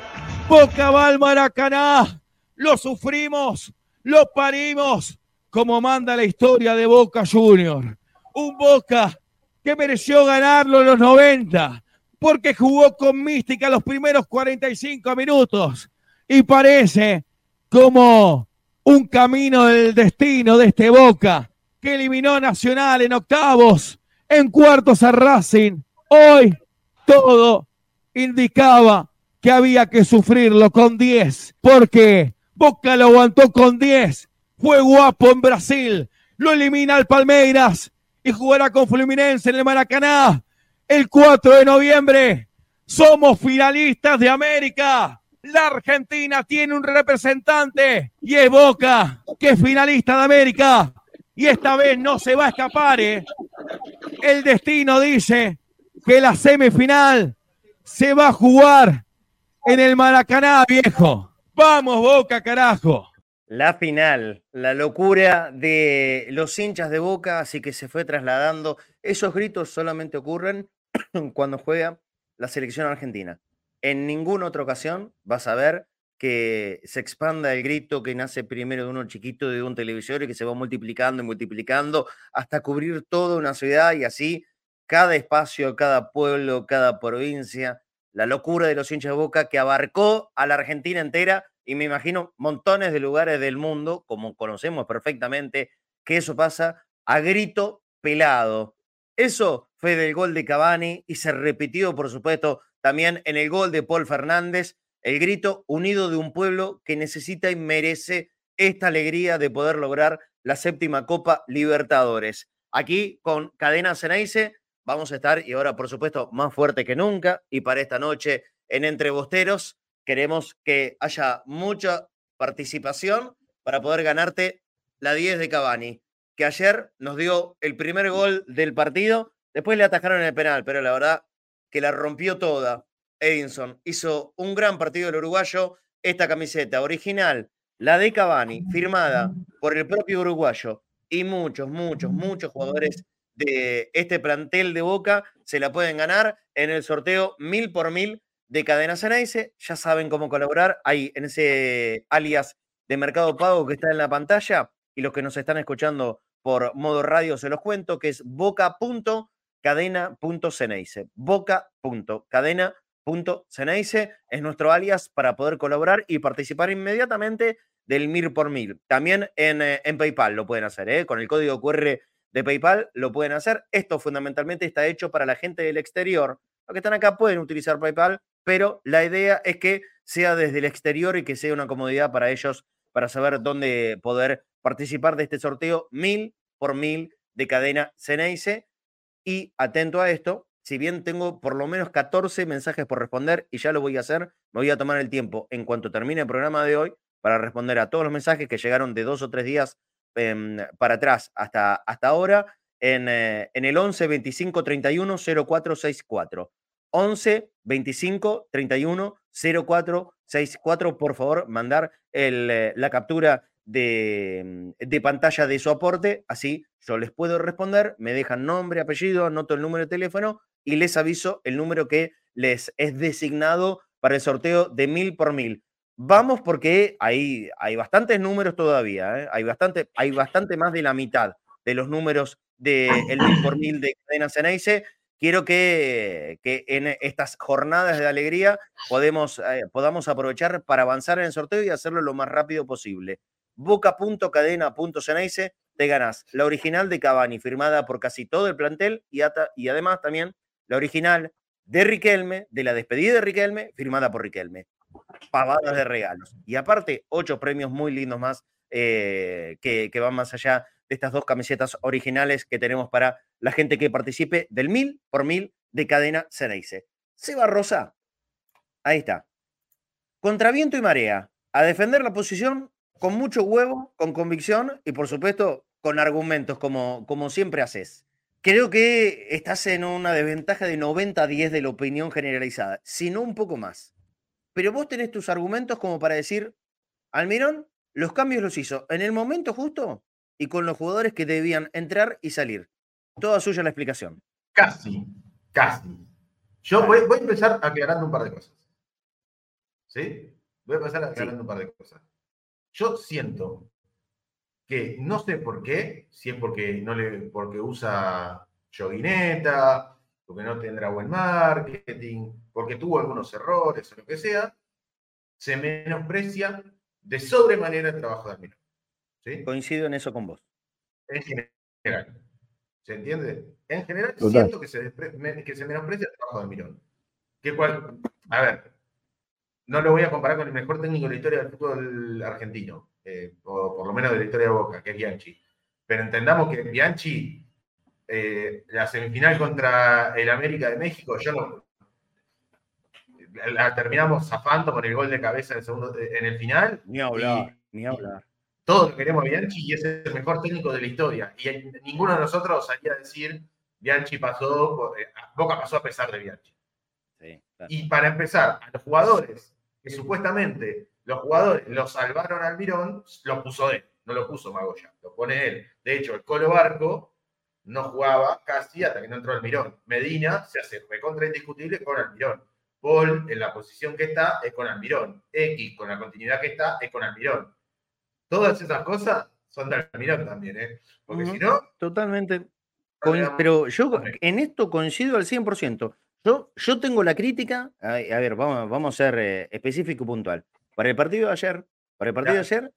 Boca va al Maracaná. Lo sufrimos, lo parimos, como manda la historia de Boca Junior. Un Boca que mereció ganarlo en los 90, porque jugó con mística los primeros 45 minutos y parece como un camino del destino de este Boca que eliminó Nacional en octavos, en cuartos a Racing. Hoy todo indicaba que había que sufrirlo con 10, porque Boca lo aguantó con 10. Fue guapo en Brasil, lo elimina al Palmeiras y jugará con Fluminense en el Maracaná el 4 de noviembre. Somos finalistas de América. La Argentina tiene un representante y es Boca, que es finalista de América. Y esta vez no se va a escapar. ¿eh? El destino dice que la semifinal se va a jugar en el Maracaná, viejo. Vamos, Boca, carajo. La final, la locura de los hinchas de Boca, así que se fue trasladando. Esos gritos solamente ocurren [CLEARS THROAT] cuando juega la selección argentina. En ninguna otra ocasión vas a ver que se expanda el grito que nace primero de uno chiquito de un televisor y que se va multiplicando y multiplicando hasta cubrir toda una ciudad y así cada espacio, cada pueblo, cada provincia. La locura de los hinchas de Boca que abarcó a la Argentina entera y me imagino montones de lugares del mundo, como conocemos perfectamente, que eso pasa a grito pelado. Eso fue del gol de Cavani y se repitió, por supuesto, también en el gol de Paul Fernández, el grito unido de un pueblo que necesita y merece esta alegría de poder lograr la séptima Copa Libertadores. Aquí con Cadena Ceneice vamos a estar, y ahora por supuesto más fuerte que nunca, y para esta noche en Entre Bosteros, Queremos que haya mucha participación para poder ganarte la 10 de Cavani, que ayer nos dio el primer gol del partido, después le atajaron el penal, pero la verdad que la rompió toda. Edinson hizo un gran partido el uruguayo, esta camiseta original, la de Cavani, firmada por el propio uruguayo y muchos, muchos, muchos jugadores de este plantel de Boca se la pueden ganar en el sorteo mil por mil de Cadena Ceneice. Ya saben cómo colaborar ahí en ese alias de Mercado Pago que está en la pantalla. Y los que nos están escuchando por modo radio se los cuento, que es boca.cadena.ceneice. Boca.cadena.ceneice es nuestro alias para poder colaborar y participar inmediatamente del MIR por mil. También en, eh, en PayPal lo pueden hacer, ¿eh? con el código QR de PayPal, lo pueden hacer. Esto fundamentalmente está hecho para la gente del exterior. Los que están acá pueden utilizar PayPal, pero la idea es que sea desde el exterior y que sea una comodidad para ellos para saber dónde poder participar de este sorteo mil por mil de cadena Ceneice. Y atento a esto, si bien tengo por lo menos 14 mensajes por responder y ya lo voy a hacer, me voy a tomar el tiempo en cuanto termine el programa de hoy para responder a todos los mensajes que llegaron de dos o tres días em, para atrás hasta, hasta ahora en, eh, en el 11 25 31 0464. 11 25 31 0464. Por favor, mandar el, eh, la captura de, mm, de, pantalla de su aporte. Así yo les puedo responder. Me dejan nombre, apellido, anoto el número de teléfono y les aviso el número que les es designado para el sorteo de mil por mil. Vamos porque hay, hay bastantes números todavía, ¿eh? hay, bastante, hay bastante más de la mitad de los números del de mil por mil de Cadena Ceneice. Quiero que, que, en estas jornadas de alegría podemos, eh, podamos aprovechar para avanzar en el sorteo y hacerlo lo más rápido posible. Boca.cadena.ceneice, te ganas la original de Cavani, firmada por casi todo el plantel y, y además también la original de Riquelme, de la despedida de Riquelme, firmada por Riquelme pavadas de regalos. Y aparte, ocho premios muy lindos más eh, que, van más allá de estas dos camisetas originales que tenemos para la gente que participe del mil por mil de cadena Ceneice. Seba Rosa, ahí está. Contra viento y marea, a defender la posición con mucho huevo, con convicción y por supuesto con argumentos como, como siempre haces. Creo que estás en una desventaja de 90 a 10 de la opinión generalizada, si no un poco más pero vos tenés tus argumentos como para decir, Almirón, los cambios los hizo en el momento justo y con los jugadores que debían entrar y salir. Toda suya la explicación. Casi, casi. Yo voy, a empezar aclarando un par de cosas. ¿Sí? Voy a empezar aclarando un par de cosas. Yo siento que no sé por qué, si es porque, no le, porque usa yoguineta, porque no tendrá buen marketing, porque tuvo algunos errores o lo que sea, se menosprecia de sobremanera el trabajo de Almirón. ¿sí? Coincido en eso con vos. En general. ¿Se entiende? En general siento que se, que se menosprecia el trabajo de Almirón. Que cual, a ver, no lo voy a comparar con el mejor técnico de la historia del fútbol argentino, eh, o por lo menos de la historia de Boca, que es Bianchi. Pero entendamos que Bianchi eh, la semifinal contra el América de México, yo no, la terminamos zafando con el gol de cabeza en el, segundo, en el final. Ni hablar, ni hablar. Todos queremos a Bianchi y es el mejor técnico de la historia. Y ninguno de nosotros salía a decir Bianchi pasó, eh, Boca pasó a pesar de Bianchi. Y para empezar, a los jugadores, que supuestamente los jugadores los salvaron al Mirón, lo puso él, no lo puso Magoya, lo pone él. De hecho, el Colo Barco no jugaba casi hasta que no entró Almirón. Medina se hace recontra indiscutible con Almirón. Paul, en la posición que está, es con Almirón. X, con la continuidad que está, es con Almirón. Todas esas cosas son de Almirón también, ¿eh? Porque si no. Totalmente. pero yo en esto coincido al 100%. Yo, yo tengo la crítica. A, ver, vamos, vamos a ser eh, específico y puntual. Para el partido de ayer, para el partido de ayer,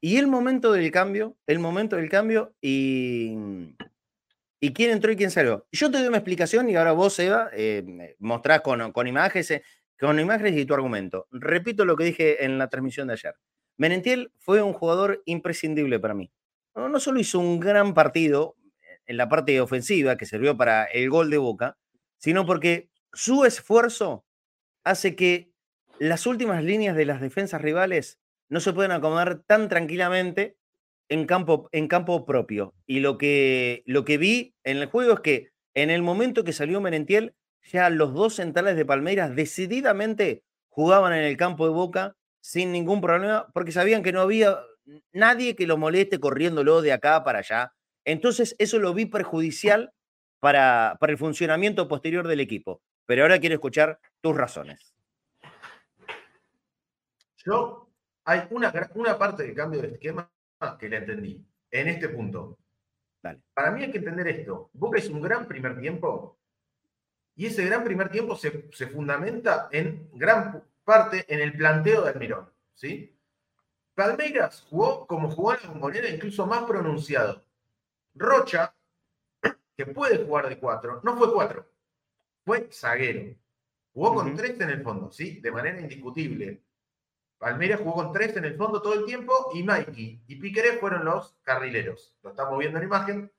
y el momento del cambio, el momento del cambio, y y quién entró y quién salió. Yo te doy una explicación y ahora vos, Eva, eh, mostrás con, con, imágenes, eh, con imágenes y tu argumento. Repito lo que dije en la transmisión de ayer. Menentiel fue un jugador imprescindible para mí. No, no solo hizo un gran partido en la parte ofensiva que sirvió para el gol de Boca, sino porque su esfuerzo hace que las últimas líneas de las defensas rivales no se puedan acomodar tan tranquilamente en campo, en campo propio. Y lo que, lo que vi en el juego es que en el momento que salió Merentiel, ya los dos centrales de Palmeiras decididamente jugaban en el campo de Boca sin ningún problema, porque sabían que no había nadie que lo moleste corriéndolo de acá para allá. Entonces, eso lo vi perjudicial para, para el funcionamiento posterior del equipo. Pero ahora quiero escuchar tus razones. Yo, hay una, una parte del cambio de esquema que le entendí en este punto. Para mí hay que entender esto. Boca es un gran primer tiempo y ese gran primer tiempo se, fundamenta en gran parte en el planteo de Almirón. ¿sí? Palmeiras jugó como jugó en la bombonera, incluso más pronunciado. Rocha, que puede jugar de cuatro, no fue cuatro, fue zaguero. Jugó con tres en el fondo, ¿sí? De manera indiscutible. Palmeiras jugó con tres en el fondo todo el tiempo y Mikey y Piqueré fueron los carrileros. Lo estamos viendo en la imagen.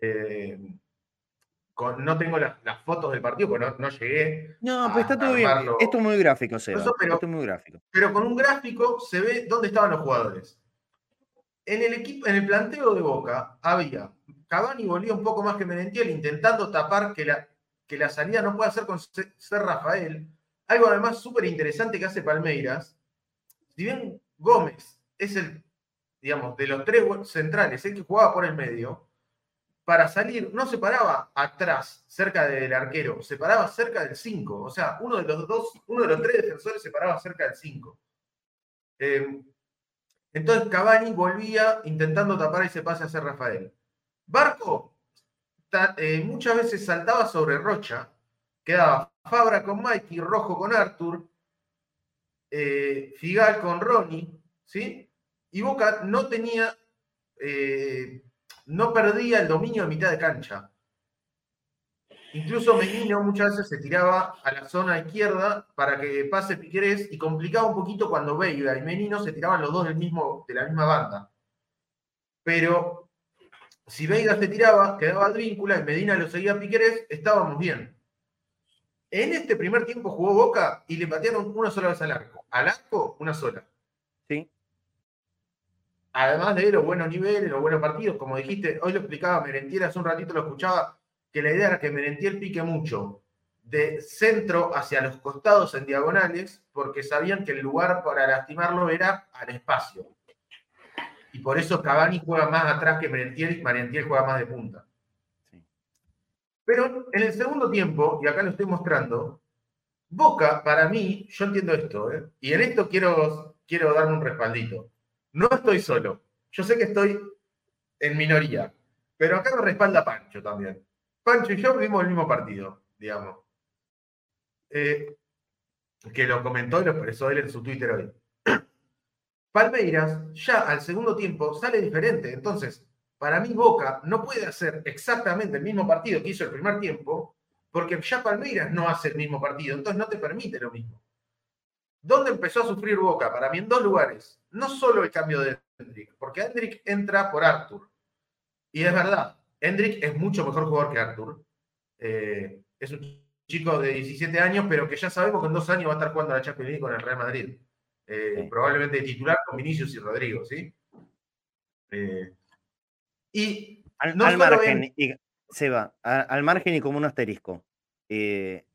Eh, no tengo las, fotos del partido porque no, llegué. No, pero está todo bien. Esto es muy gráfico, Seba. pero, Esto es muy gráfico. Pero con un gráfico se ve dónde estaban los jugadores. En el equipo, en el planteo de Boca había Cavani volvía un poco más que Merentiel intentando tapar que la, que la salida no pueda ser con ser Rafael. Algo además súper interesante que hace Palmeiras. Si bien Gómez es el, digamos, de los tres centrales, el que jugaba por el medio, para salir no se paraba atrás, cerca del arquero, se paraba cerca del 5. O sea, uno de los dos, uno de los tres defensores se paraba cerca del 5. Eh, entonces Cavani volvía intentando tapar ese pase hacia Rafael. Barco eh, muchas veces saltaba sobre Rocha, quedaba Fabra con Mikey, Rojo con Arthur, eh, Figal con Ronnie, ¿sí? Y Boca no tenía no perdía el dominio a mitad de cancha. Incluso Menino muchas veces se tiraba a la zona izquierda para que pase Piquerés y complicaba un poquito cuando Veiga y Menino se tiraban los dos del mismo, de la misma banda. Pero si Veiga se tiraba, quedaba Advíncula y Medina lo seguía a Piquerés, estábamos bien. En este primer tiempo jugó Boca y le patearon una sola vez al arco. Al arco, una sola. Sí además de los buenos niveles, los buenos partidos, como dijiste, hoy lo explicaba Merentiel, hace un ratito lo escuchaba, que la idea era que Merentiel pique mucho de centro hacia los costados en diagonales, porque sabían que el lugar para lastimarlo era al espacio. Y por eso Cavani juega más atrás que Merentiel y Merentiel juega más de punta. Pero en el segundo tiempo, y acá lo estoy mostrando, Boca, para mí, yo entiendo esto, ¿eh? y en esto quiero, quiero darme un respaldito. No estoy solo. Yo sé que estoy en minoría, pero acá me respalda Pancho también. Pancho y yo vimos el mismo partido, digamos. Eh, que lo comentó y lo expresó él en su Twitter hoy. [COUGHS] Palmeiras ya al segundo tiempo sale diferente. Entonces, para mí Boca no puede hacer exactamente el mismo partido que hizo el primer tiempo, porque ya Palmeiras no hace el mismo partido, entonces no te permite lo mismo. ¿Dónde empezó a sufrir Boca? Para mí en dos lugares. No solo el cambio de Hendrik, porque Hendrik entra por Arthur. Y es verdad, Hendrik es mucho mejor jugador que Arthur. Eh, es un chico de 17 años, pero que ya sabemos que en dos años va a estar jugando a la Champions League con el Real Madrid. Eh, probablemente titular con Vinicius y Rodrigo, ¿sí? Eh, y al, margen, y, Seba, al margen y como un asterisco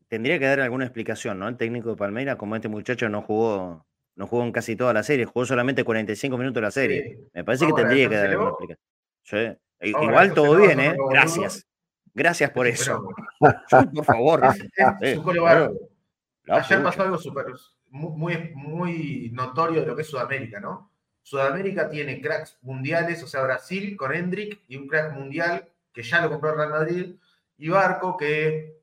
tendría que dar alguna explicación, ¿no? El técnico de Palmeiras, como este muchacho no jugó, no jugó en casi toda la serie, jugó solamente 45 minutos de la serie. Me parece que tendría que dar alguna explicación. igual todo bien, ¿eh? Gracias. Gracias por eso. [LAUGHS] por favor. [LAUGHS] Ayer pasó algo super, muy, muy notorio de lo que es Sudamérica, ¿no? Sudamérica tiene cracks mundiales, o sea, Brasil con Hendrik y un crack mundial que ya lo compró el Real Madrid, y Barco que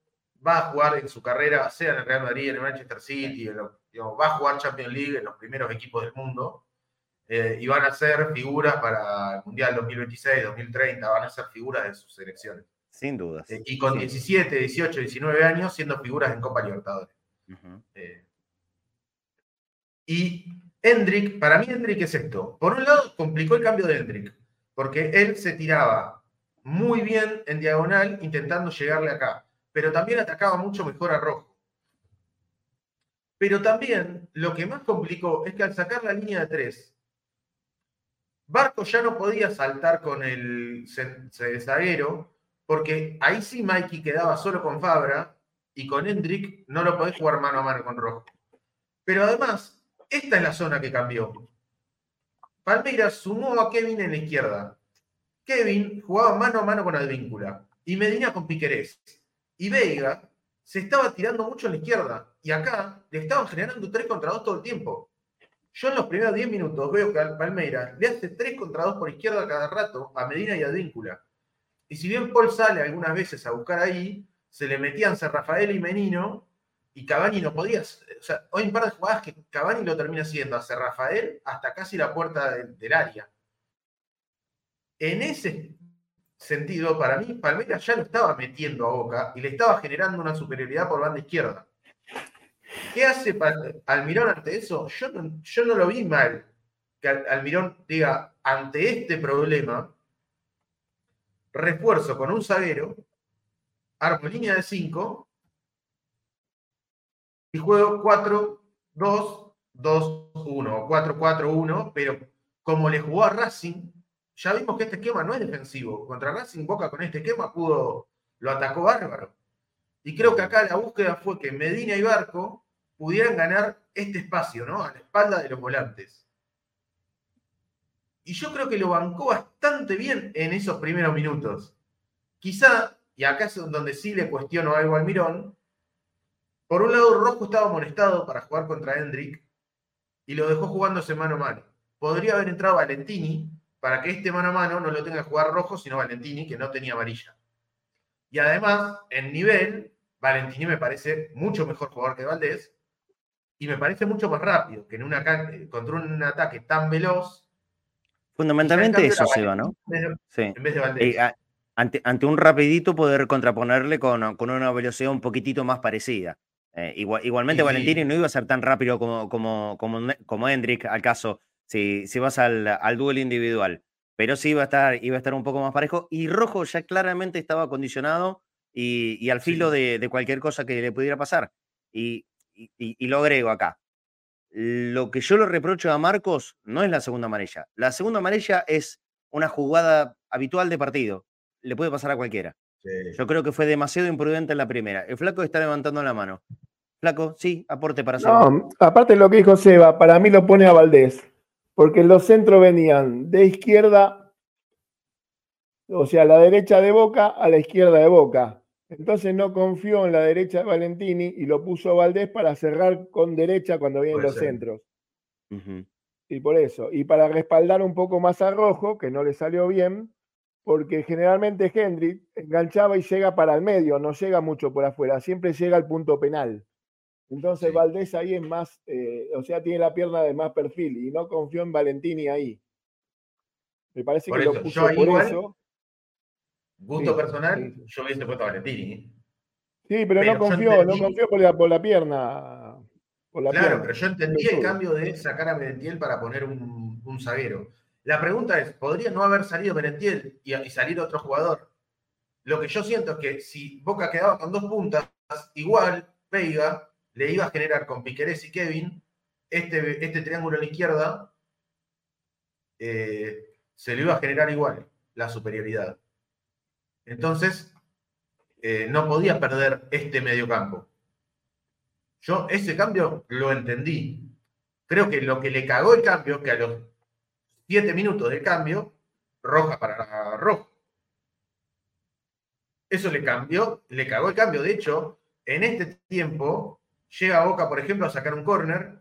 va a jugar en su carrera, sea en el Real Madrid, en el Manchester City, va a jugar Champions League en los primeros equipos del mundo. Eh, y van a ser figuras para el Mundial 2026, 2030, van a ser figuras de sus selecciones. Sin duda. Eh, y con 17, 18, 19 años siendo figuras en Copa Libertadores. Eh, y Hendrik, para mí Hendrik es esto. Por un lado, complicó el cambio de Hendrik, porque él se tiraba muy bien en diagonal intentando llegarle acá pero también atacaba mucho mejor a Rojo. Pero también lo que más complicó es que al sacar la línea de tres, Barco ya no podía saltar con el zaguero, porque ahí sí Mikey quedaba solo con Fabra y con Hendrik no lo podés jugar mano a mano con Rojo. Pero además, esta es la zona que cambió. Palmeiras sumó a Kevin en la izquierda. Kevin jugaba mano a mano con Advíncula y Medina con Piquerés y Veiga se estaba tirando mucho en la izquierda. Y acá le estaban generando 3 contra 2 todo el tiempo. Yo en los primeros 10 minutos veo que Palmeira le hace 3 contra 2 por izquierda cada rato a Medina y a Díncula. Y si bien Paul sale algunas veces a buscar ahí, se le metían San Rafael y Menino, y Cavani no podía. O sea, hoy un par de jugadas que Cavani lo termina haciendo a San Rafael hasta casi la puerta del área. En ese sentido, para mí, Palmeiras ya lo estaba metiendo a Boca y le estaba generando una superioridad por banda izquierda. ¿Qué hace Almirón ante eso? Yo no, yo no lo vi mal que Almirón diga, ante este problema, refuerzo con un zaguero, armo línea de 5 y juego 4, 2, 2, 1 4, 4, 1, pero como le jugó a Racing, ya vimos que este esquema no es defensivo. Contra Racing Boca con este esquema pudo, lo atacó bárbaro. Y creo que acá la búsqueda fue que Medina y Barco pudieran ganar este espacio, ¿no? A la espalda de los volantes. Y yo creo que lo bancó bastante bien en esos primeros minutos. Quizá, y acá es donde sí le cuestiono algo al Mirón, por un lado Rojo estaba molestado para jugar contra Hendrik y lo dejó jugándose mano a mano. Podría haber entrado Valentini para que este mano a mano no lo tenga que jugar Rojo, sino Valentini, que no tenía amarilla. Y además, en nivel, Valentini me parece mucho mejor jugador que Valdés y me parece mucho más rápido que en una contra un ataque tan veloz. Fundamentalmente eso, Seba, ¿no? sí. En vez de Valdés. Eh, ante, ante, un rapidito poder contraponerle con, con, una velocidad un poquitito más parecida. Eh, igualmente Valentini no iba a ser tan rápido como, como, como, como Hendrik, al caso, si, si vas al, al duelo individual. Pero sí iba a, estar, iba a estar un poco más parejo. Y Rojo ya claramente estaba acondicionado y, y al filo de, de, cualquier cosa que le pudiera pasar. Y, y, y, lo agrego acá. Lo que yo le reprocho a Marcos no es la segunda amarilla. La segunda amarilla es una jugada habitual de partido. Le puede pasar a cualquiera. Yo creo que fue demasiado imprudente en la primera. El flaco está levantando la mano. Flaco, sí, aporte para hacer. No, aparte de lo que dijo Seba, para mí lo pone a Valdés. Porque los centros venían de izquierda, o sea, a la derecha de Boca a la izquierda de Boca. Entonces no confió en la derecha de Valentini y lo puso a Valdés para cerrar con derecha cuando vienen los centros. Y por eso. Y para respaldar un poco más a Rojo, que no le salió bien, porque generalmente Hendrik enganchaba y llega para el medio, no llega mucho por afuera, siempre llega al punto penal. Entonces Valdés ahí es más, eh, o sea, tiene la pierna de más perfil y no confió en Valentini ahí. Me parece que lo puso por eso. Gusto personal, yo hubiese puesto a Valentini. Sí, pero, no confió, no confió por la, por la pierna. claro, pero yo entendí el cambio de sacar a Merentiel para poner un, un, zaguero. La pregunta es, ¿podría no haber salido Merentiel y, y, salir otro jugador? Lo que yo siento es que si Boca quedaba con dos puntas, igual Veiga le iba a generar con Piquerés y Kevin este, este triángulo a la izquierda, eh, se le iba a generar igual la superioridad. Entonces, eh, no podía perder este medio campo. Yo ese cambio lo entendí. Creo que lo que le cagó el cambio, que a los siete minutos de cambio, roja para rojo. Eso le cambió, le cagó el cambio. De hecho, en este tiempo, llega a Boca, por ejemplo, a sacar un córner,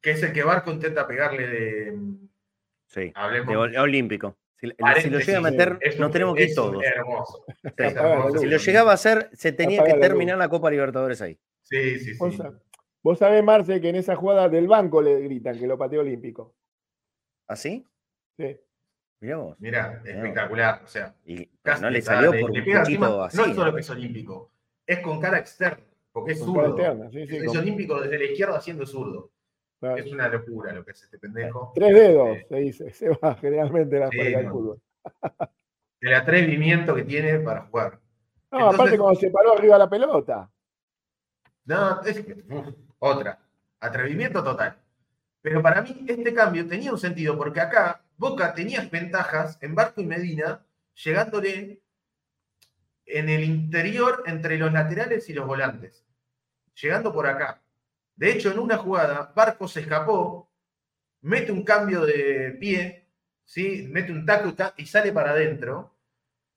que es el que Barco intenta pegarle de... Sí, de olímpico. Si, lo llega a meter, no tenemos que ir todos. [LAUGHS] Hermoso. Si lo llegaba a hacer, se tenía que terminar la Copa Libertadores ahí. Sí, sí, sí. Vos, sabés, Marce, que en esa jugada del banco le gritan que lo pateó olímpico. ¿Así? Sí. Mirá vos. Mirá, espectacular. O sea, y, no le salió por un poquito así. No es solo que es olímpico, es con cara externa, porque es zurdo. es olímpico desde la izquierda haciendo zurdo. Es una locura lo que es este pendejo. Tres dedos, eh, se dice, se va generalmente la sí, del fútbol. El atrevimiento que tiene para jugar. No, aparte cuando se paró arriba la pelota. No, es otra. Atrevimiento total. Pero para mí este cambio tenía un sentido porque acá Boca tenía ventajas en Barco y Medina, llegándole en el interior entre los laterales y los volantes. Llegando por acá. De hecho, en una jugada, Barco se escapó, mete un cambio de pie, ¿sí? mete un taco y sale para adentro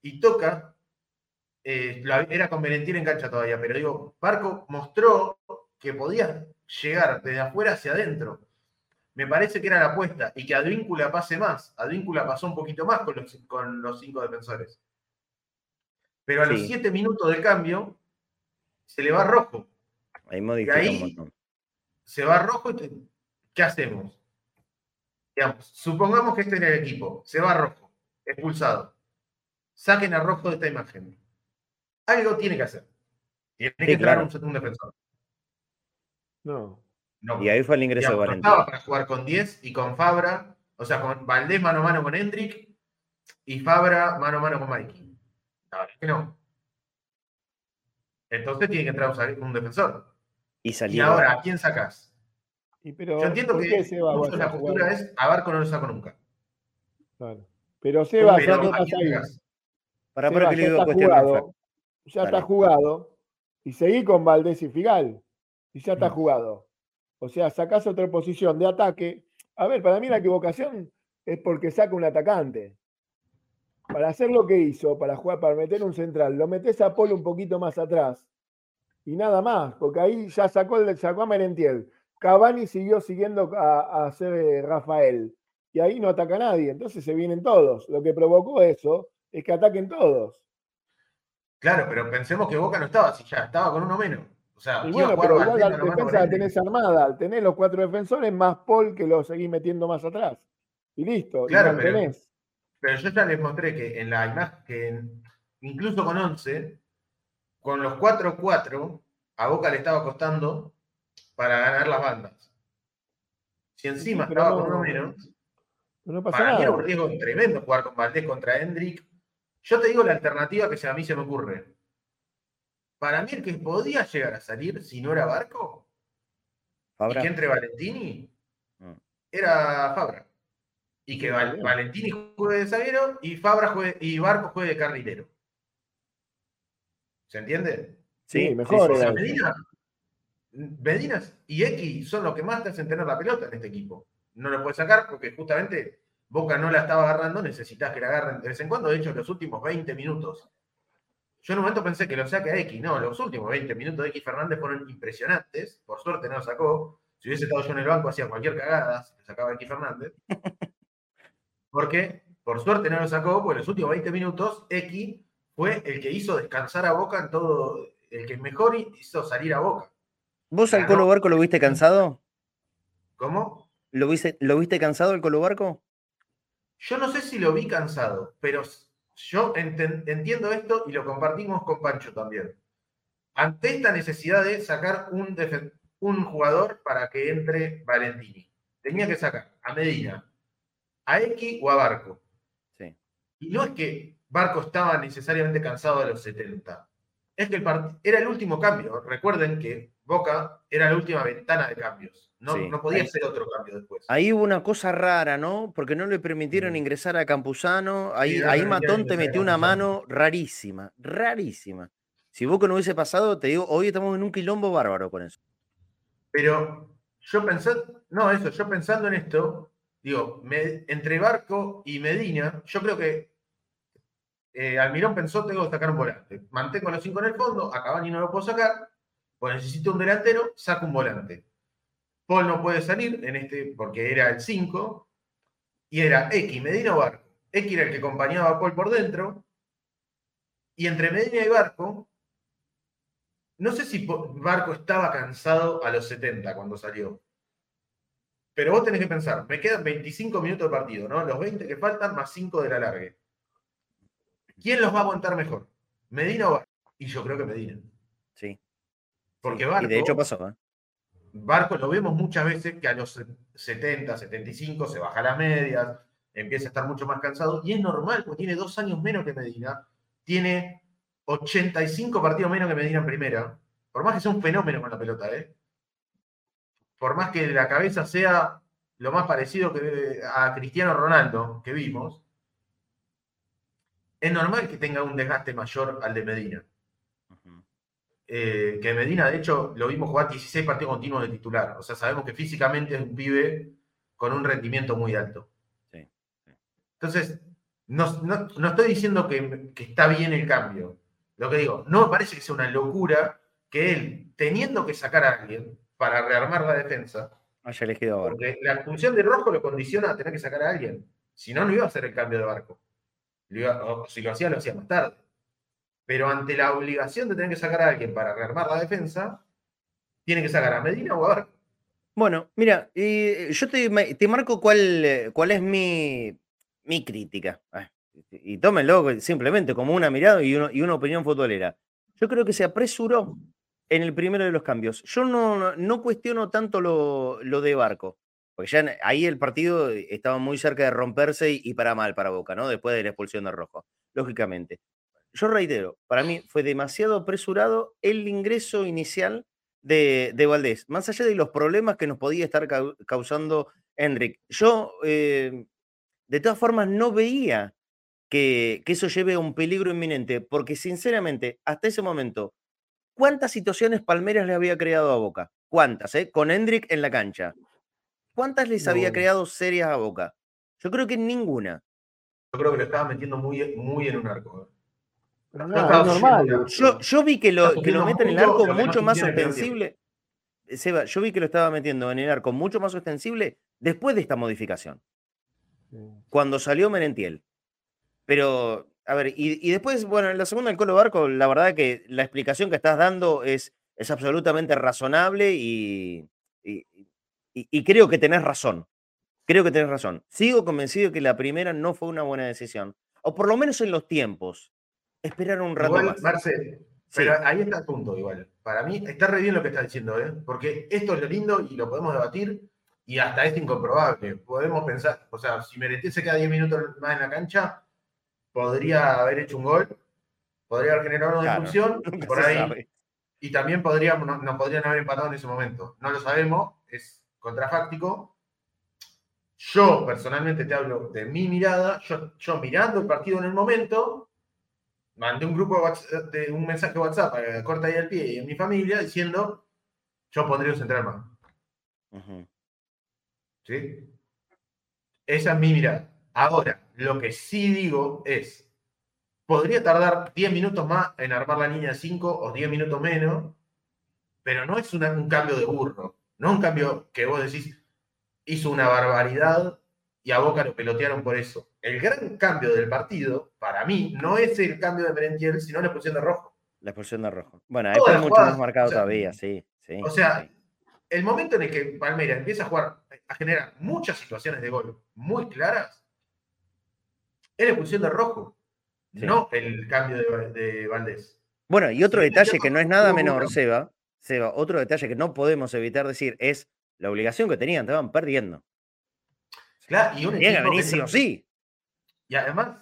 y toca. Eh, era con Valentín en cancha todavía, pero digo, Barco mostró que podía llegar desde afuera hacia adentro. Me parece que era la apuesta y que Advíncula pase más. Advíncula pasó un poquito más con los, con los cinco defensores. Pero a los siete minutos de cambio se le va rojo. Ahí modifica un montón se va rojo y ¿qué hacemos? Digamos, supongamos que este es el equipo, se va rojo, expulsado. saquen a Rojo de esta imagen. Algo tiene que hacer. Tiene que entrar un, defensor. No. Y ahí fue el ingreso de Valentín. estaba para jugar con 10 y con Fabra, o sea, con Valdés mano a mano con Hendrik y Fabra mano a mano con Mikey. La verdad es que no. Entonces tiene que entrar un defensor. Y, ahora, ¿a quién sacas? Yo entiendo que la postura es a Barco no lo saco nunca. Claro. Pero Seba, pero, Para, para que ya, está jugado, ya está jugado. Y seguí con Valdés y Figal. Y ya está mm. jugado. O sea, sacás otra posición de ataque. A ver, para mí la equivocación es porque saca un atacante. Para hacer lo que hizo, para jugar, para meter un central, lo metes a Polo un poquito más atrás y nada más, porque ahí ya sacó, el, sacó a Merentiel. Cavani siguió siguiendo a, hacer eh, Rafael y ahí no ataca a nadie, entonces se vienen todos. Lo que provocó eso es que ataquen todos. Claro, pero pensemos que Boca no estaba así ya, estaba con uno menos. O sea, y bueno, pero igual la defensa la tenés armada, al tener los cuatro defensores más Paul que lo seguís metiendo más atrás. Y listo, claro, pero, pero, yo ya les mostré que en la imagen, incluso con 11, con los 4-4, a Boca le estaba costando para ganar las bandas. Si encima estaba con uno menos, no pasa para mí era un riesgo tremendo jugar con Valdés contra Hendrik. Yo te digo la alternativa que a mí se me ocurre. Para mí el que podía llegar a salir, si no era Barco, y que entre Valentini, mm. era Fabra. Y que Valentini juegue de zaguero y Fabra juegue, y Barco juegue de carrilero. ¿Se entiende? Sí, mejor. Medina, y X son los que más te hacen tener la pelota en este equipo. No lo puedes sacar porque justamente Boca no la estaba agarrando, necesitas que la agarren de vez en cuando. De hecho, los últimos 20 minutos. Yo en un momento pensé que lo saque a X. No, los últimos 20 minutos de X Fernández fueron impresionantes. Por suerte no lo sacó. Si hubiese estado yo en el banco, hacía cualquier cagada, se sacaba a X Fernández. [LAUGHS] Porque, por suerte no lo sacó, porque los últimos 20 minutos, X fue el que hizo descansar a Boca en todo, el que mejor hizo salir a Boca. ¿Vos al Colo Barco lo viste cansado? ¿Cómo? ¿Lo viste, ¿Lo viste cansado el Colo Barco? Yo no sé si lo vi cansado, pero yo entiendo esto y lo compartimos con Pancho también. Ante esta necesidad de sacar un, un jugador para que entre Valentini, tenía que sacar a Medina, a X o a Barco. Y no es que Barco estaba necesariamente cansado de los 70. Es que el era el último cambio. Recuerden que Boca era la última ventana de cambios. No, no podía ser otro cambio después. Ahí hubo una cosa rara, ¿no? Porque no le permitieron mm. ingresar a Campuzano. Ahí, ahí Matón te metió una mano rarísima, rarísima. Si Boca no hubiese pasado, te digo, hoy estamos en un quilombo bárbaro con eso. Pero yo pensando, no, eso, yo pensando en esto, digo, entre Barco y Medina, yo creo que eh, Almirón pensó, tengo que sacar un volante. Mantengo los cinco en el fondo, a Cavani no lo puedo sacar, pues necesito un delantero, saco un volante. Paul no puede salir en este porque era el 5 y era X, Medina o Barco. X era el que acompañaba a Paul por dentro y entre Medina y Barco, no sé si Barco estaba cansado a los 70 cuando salió. Pero vos tenés que pensar, me quedan 25 minutos de partido, ¿no? Los 20 que faltan más 5 de la largue. ¿Quién los va a aguantar mejor? ¿Medina o Barco? Y yo creo que Medina. Sí. Porque Barco. Y de hecho pasó, ¿eh? Barco lo vemos muchas veces que a los 70, 75 se baja las medias, empieza a estar mucho más cansado. Y es normal, porque tiene dos años menos que Medina. Tiene 85 partidos menos que Medina en primera. Por más que sea un fenómeno con la pelota, ¿eh? Por más que la cabeza sea lo más parecido que a Cristiano Ronaldo que vimos, es normal que tenga un desgaste mayor al de Medina. Eh, que Medina, de hecho, lo vimos jugar 16 partidos continuos de titular. O sea, sabemos que físicamente es un pibe con un rendimiento muy alto. Entonces, no, estoy diciendo que, está bien el cambio. Lo que digo, no me parece que sea una locura que él, teniendo que sacar a alguien para rearmar la defensa, haya elegido Porque la función de Rojo lo condiciona a tener que sacar a alguien. Si no, no iba a hacer el cambio de barco si lo hacía, lo hacía más tarde. Pero ante la obligación de tener que sacar a alguien para rearmar la defensa, tiene que sacar a Medina o a Barco. Bueno, mira, yo te, marco cuál, cuál es mi, mi crítica. y tómenlo simplemente como una mirada y, y una opinión futbolera. Yo creo que se apresuró en el primero de los cambios. Yo no, no cuestiono tanto lo, de Barco, porque ya ahí el partido estaba muy cerca de romperse y, para mal para Boca, ¿no? Después de la expulsión de Rojo, lógicamente. Yo reitero, para mí fue demasiado apresurado el ingreso inicial de, de Valdés, más allá de los problemas que nos podía estar causando Enric. Yo, eh, de todas formas, no veía que, que, eso lleve a un peligro inminente, porque sinceramente, hasta ese momento, ¿cuántas situaciones Palmeras le había creado a Boca? ¿Cuántas? Eh? Con Hendrik en la cancha. ¿Cuántas les había creado serias a Boca? Yo creo que ninguna. Yo creo que lo estaba metiendo muy, muy en un arco. normal. Yo, vi que lo, que lo mete en el arco mucho más ostensible. Seba, yo vi que lo estaba metiendo en el arco mucho más ostensible después de esta modificación. Cuando salió Merentiel. Pero, a ver, y, después, bueno, en la segunda del Colo Barco, la verdad que la explicación que estás dando es, es absolutamente razonable y, y, creo que tenés razón. Creo que tenés razón. Sigo convencido que la primera no fue una buena decisión. O por lo menos en los tiempos. Esperar un rato igual, Marce, pero ahí está el punto igual. Para mí está re bien lo que está diciendo, ¿eh? Porque esto es lo lindo y lo podemos debatir y hasta es incomprobable. Podemos pensar, o sea, si Mereté se queda 10 minutos más en la cancha, podría haber hecho un gol, podría haber generado una expulsión, [LAUGHS] por ahí. Y también podríamos, nos podrían haber empatado en ese momento. No lo sabemos, es contrafáctico. Yo personalmente te hablo de mi mirada, yo, yo mirando el partido en el momento, mandé un grupo de un mensaje de WhatsApp a corta ahí al pie y en mi familia diciendo, yo pondría un central más. ¿Sí? Esa es mi mirada. Ahora, lo que sí digo es, podría tardar 10 minutos más en armar la línea 5 o 10 minutos menos, pero no es un cambio de burro, no un cambio que vos decís, hizo una barbaridad y a Boca lo pelotearon por eso. El gran cambio del partido, para mí, no es el cambio de Merentiel, sino la expulsión de rojo. La expulsión de rojo. Bueno, ahí fue mucho más marcado todavía, sí, sí. O sea, el momento en el que Palmeiras empieza a jugar, a generar muchas situaciones de gol muy claras, es la expulsión de Rojo, no el cambio de, Valdés. Bueno, y otro detalle que no es nada menor, Seba, Seba, otro detalle que no podemos evitar decir es la obligación que tenían, estaban perdiendo. Claro, y un equipo sí. Y además,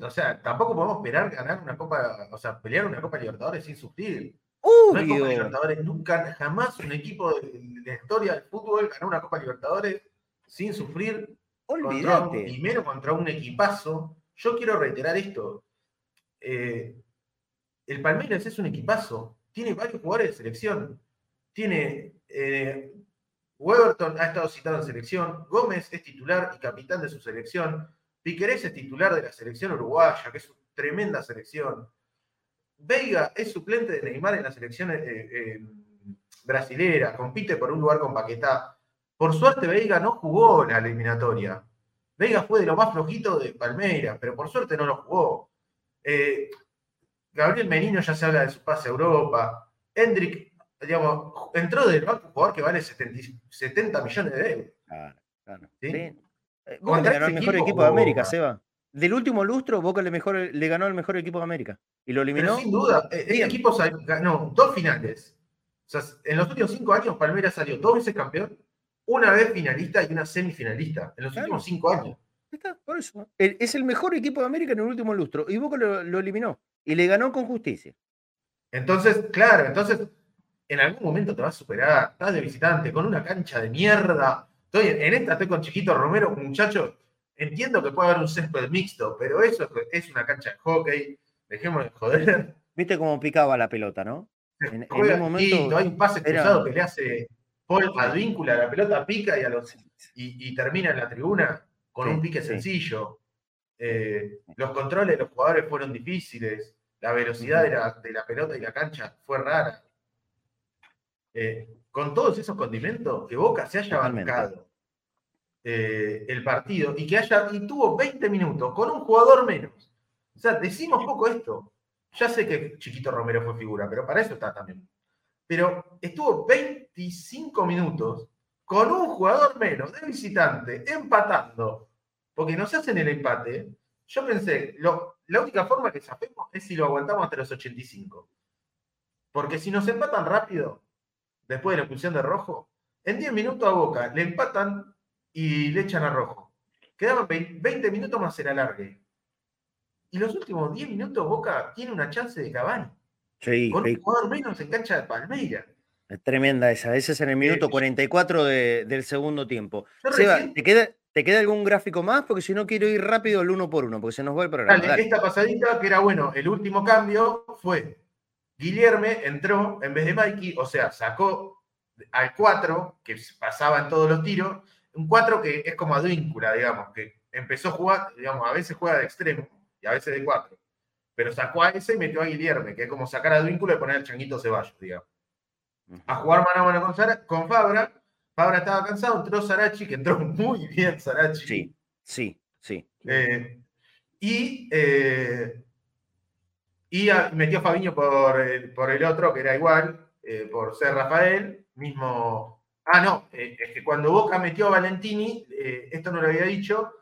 o sea, tampoco podemos esperar ganar una Copa, o sea, pelear una Copa Libertadores sin sufrir. No hay Copa Libertadores, nunca, jamás un equipo de, la historia del fútbol ganó una Copa Libertadores sin sufrir. Olvídate. y menos contra un equipazo. Yo quiero reiterar esto. Eh, el Palmeiras es un equipazo. Tiene varios jugadores de selección. Tiene. Eh, Weberton ha estado citado en selección. Gómez es titular y capitán de su selección. Piquerés es titular de la selección uruguaya, que es una tremenda selección. Veiga es suplente de Neymar en la selección eh, eh, brasilera, compite por un lugar con Paquetá. Por suerte, Veiga no jugó la eliminatoria. Veiga fue de lo más flojito de Palmeiras, pero por suerte no lo jugó. Eh, Gabriel Menino ya se habla de su pase a Europa. Hendrik, digamos, entró del banco un jugador que vale 70, millones de euros. Claro, claro. ¿Sí? sí. el mejor equipo de América, Seba. Del último lustro, Boca le, mejor, le ganó el mejor equipo de América. Y lo eliminó. sin duda, eh, este equipo ganó dos finales. O sea, en los últimos cinco años, Palmeiras salió dos veces campeón, una vez finalista y una semifinalista. En los últimos cinco años. Está, por eso. Es el mejor equipo de América en el último lustro. Y Boca lo, eliminó. Y le ganó con justicia. Entonces, claro, entonces, en algún momento te vas a superar. Estás de visitante con una cancha de mierda. Estoy en, esta estoy con Chiquito Romero, muchacho Entiendo que puede haber un césped mixto, pero eso es una cancha de hockey. Dejemos de joder. Viste cómo picaba la pelota, ¿no? En, un momento. Hay un pase cruzado que le hace Paul Advíncula, la pelota pica y, a los, y, termina en la tribuna con un pique sencillo. Eh, los controles de los jugadores fueron difíciles. La velocidad de la, de la pelota y la cancha fue rara. Eh, con todos esos condimentos, que Boca se haya bancado eh, el partido y que haya, y tuvo 20 minutos con un jugador menos. O sea, decimos poco esto. Ya sé que Chiquito Romero fue figura, pero para eso está también. Pero estuvo 25 minutos con un jugador menos de visitante, empatando porque nos hacen el empate. Yo pensé, la única forma que sabemos es si lo aguantamos hasta los 85. Porque si nos empatan rápido, después de la expulsión de Rojo, en 10 minutos a Boca le empatan y le echan a Rojo. Quedaban 20 minutos más el alargue. Y los últimos 10 minutos Boca tiene una chance de Cavani. Sí, con un jugador menos en cancha de Palmeira. Es tremenda esa. Ese es en el minuto 44 del segundo tiempo. Seba, ¿te, queda, ¿te queda algún gráfico más? Porque si no quiero ir rápido el uno por uno, porque se nos va el programa. Dale, esta pasadita que era bueno, el último cambio fue Guillerme entró en vez de Mikey, o sea, sacó al 4, que pasaba en todos los tiros, un 4 que es como advíncula, digamos, que empezó a jugar, digamos, a veces juega de extremo y a veces de 4, pero sacó a ese y metió a Guillerme, que es como sacar a advíncula y poner al changuito Ceballos, digamos. A jugar mano a mano con, con Fabra, Fabra estaba cansado, entró Sarachi, que entró [LAUGHS] muy bien Sarachi. Sí, sí, sí. Eh, y eh, y metió a Fabiño por el, por el otro, que era igual, eh, por ser Rafael, mismo. Ah, no, eh, es que cuando Boca metió a Valentini, eh, esto no lo había dicho,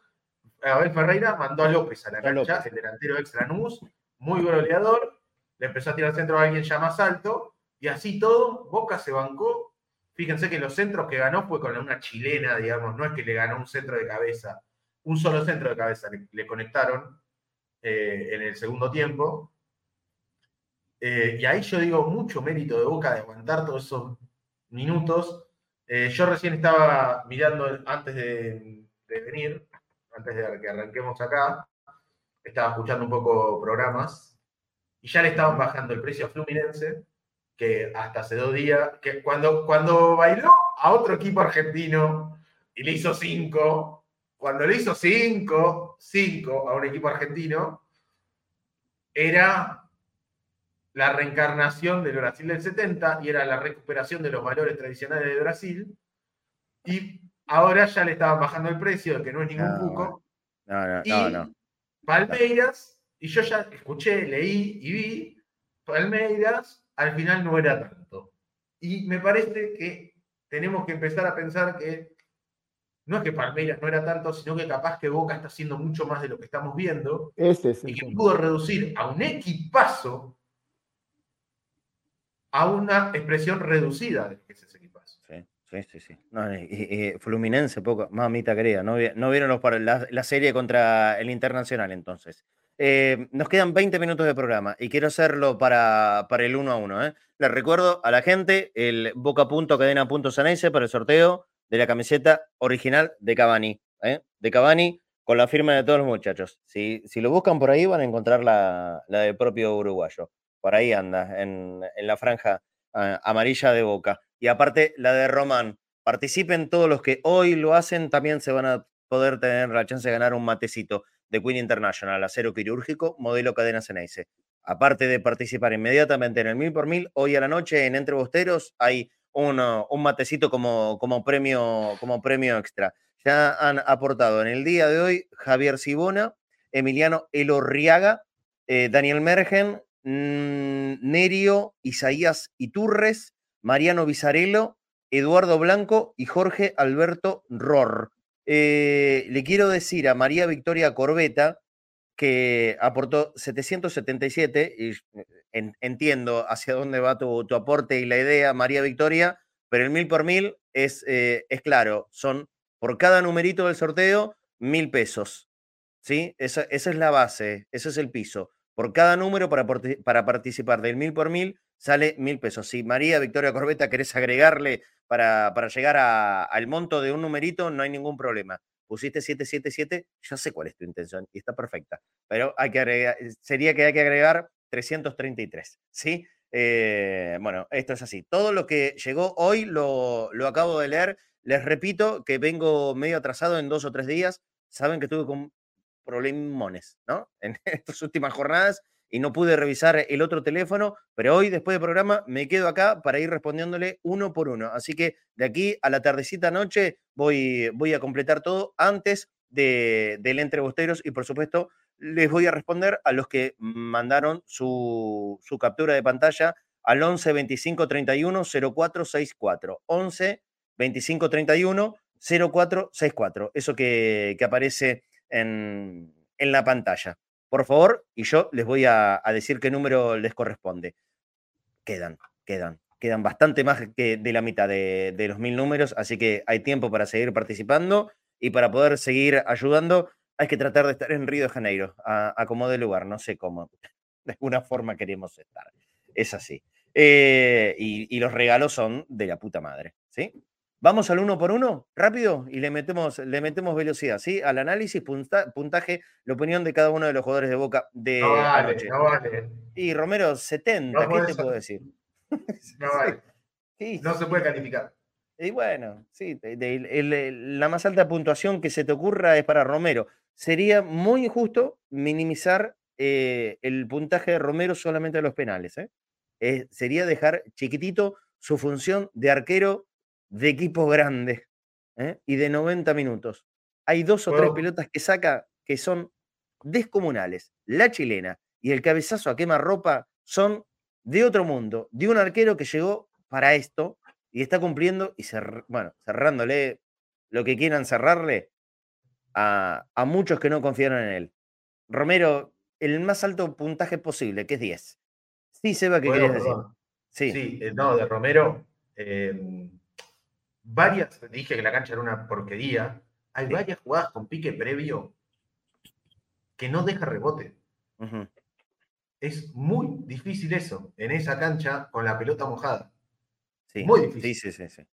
Abel Ferreira mandó a López a la cancha, el delantero extra Nus, muy goleador, le empezó a tirar centro a alguien ya más alto, y así todo, Boca se bancó. Fíjense que los centros que ganó fue con una chilena, digamos, no es que le ganó un centro de cabeza, un solo centro de cabeza le, conectaron en el segundo tiempo. Eh, y ahí yo digo mucho mérito de Boca de aguantar todos esos minutos. Eh, yo recién estaba mirando antes de, venir, antes de que arranquemos acá, estaba escuchando un poco programas y ya le estaban bajando el precio a Fluminense, que hasta hace dos días, que cuando, cuando bailó a otro equipo argentino y le hizo cinco, cuando le hizo cinco, cinco a un equipo argentino, era la reencarnación del Brasil del 70 y era la recuperación de los valores tradicionales de Brasil. Y ahora ya le estaban bajando el precio, que no es ningún cuco. No, no, no, no. Palmeiras, y yo ya escuché, leí y vi, Palmeiras al final no era tanto. Y me parece que tenemos que empezar a pensar que no es que Palmeiras no era tanto, sino que capaz que Boca está haciendo mucho más de lo que estamos viendo. y que pudo reducir a un equipazo a una expresión reducida de que es ese equipazo. Sí, sí, Fluminense, poco, mamita querida, no, vieron los, la, la, serie contra el Internacional entonces. Eh, nos quedan 20 minutos de programa y quiero hacerlo para, para el 1 a 1. ¿eh? Les recuerdo a la gente el boca.cadena.sanese para el sorteo de la camiseta original de Cavani. ¿eh? De Cavani con la firma de todos los muchachos. Si, si lo buscan por ahí van a encontrar la, la del propio uruguayo por ahí anda, en, la franja ah, amarilla de Boca. Y aparte, la de Román. Participen todos los que hoy lo hacen, también se van a poder tener la chance de ganar un matecito de Queen International, acero quirúrgico, modelo cadena Ceneice. Aparte de participar inmediatamente en el mil por mil, hoy a la noche en Entre Bosteros hay un, un matecito como, como, premio, como premio extra. Ya han aportado en el día de hoy Javier Sibona, Emiliano Elorriaga, eh, Daniel Mergen, Mm, Nerio, Isaías Iturres, Mariano Bizarello, Eduardo Blanco y Jorge Alberto Ror. Eh, le quiero decir a María Victoria Corbeta que aportó 777 y eh, entiendo hacia dónde va tu, aporte y la idea, María Victoria, pero el mil por mil es, eh, es claro, son por cada numerito del sorteo mil pesos. ¿sí? Esa, esa es la base, ese es el piso. Por cada número para, para participar del mil por mil sale mil pesos. Si María Victoria Corbeta querés agregarle para, para llegar al monto de un numerito, no hay ningún problema. Pusiste 777, ya sé cuál es tu intención y está perfecta. Pero hay que agregar, sería que hay que agregar 333, ¿sí? Eh, bueno, esto es así. Todo lo que llegó hoy lo, lo acabo de leer. Les repito que vengo medio atrasado en dos o tres días. Saben que tuve con problemones, ¿no? [LAUGHS] En estas últimas jornadas y no pude revisar el otro teléfono, pero hoy, después del programa, me quedo acá para ir respondiéndole uno por uno. Así que de aquí a la tardecita noche voy, a completar todo antes de, del Entre y, por supuesto, les voy a responder a los que mandaron su, su captura de pantalla al 11 25 31 0464. 11 25 31 0464. Eso que, que aparece en, la pantalla. Por favor, y yo les voy a, decir qué número les corresponde. Quedan, quedan, quedan bastante más que de la mitad de, los mil números, así que hay tiempo para seguir participando y para poder seguir ayudando. Hay que tratar de estar en Río de Janeiro, a, a como de lugar, no sé cómo. [LAUGHS] De alguna forma queremos estar. Es así. Eh, y, los regalos son de la puta madre, ¿sí? Vamos al uno por uno, rápido, y le metemos, le metemos velocidad, ¿sí? Al análisis, puntaje, la opinión de cada uno de los jugadores de Boca de no vale, No vale. Y Romero, 70, ¿qué te puedo decir? [LAUGHS] No vale. [LAUGHS] No se puede calificar. Y bueno, sí, la más alta puntuación que se te ocurra es para Romero. Sería muy injusto minimizar eh, el puntaje de Romero solamente a los penales, ¿eh? sería dejar chiquitito su función de arquero de equipo grande ¿eh? y de 90 minutos. Hay dos o tres pelotas que saca que son descomunales. La chilena y el cabezazo a quema ropa son de otro mundo, de un arquero que llegó para esto y está cumpliendo y bueno, cerrándole lo que quieran cerrarle a, a muchos que no confiaron en él. Romero, el más alto puntaje posible, que es 10. Sí, Seba, ¿qué querías decir? Sí. sí, eh, no, de Romero. Em, varias, dije que la cancha era una porquería. Hay varias jugadas con pique previo que no deja rebote. Es muy difícil eso, en esa cancha con la pelota mojada. Sí, muy difícil. Sí, sí, sí.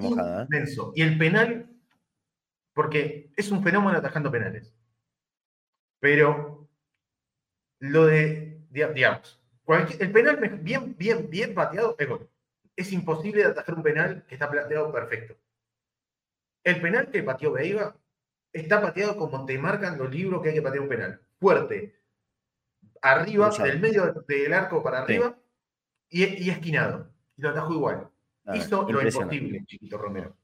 mojada. ¿eh? Y el penal, porque es un fenómeno atajando penales. Pero lo de, digamos, el penal bien, bien, bien pateado es gol. Es imposible de atajar un penal que está planteado perfecto. El penal que pateó Veiga está pateado como te marcan los libros que hay que patear un penal. Fuerte, arriba, del medio del arco para arriba y, esquinado. Y lo atajó igual. Hizo lo imposible, chiquito Romero.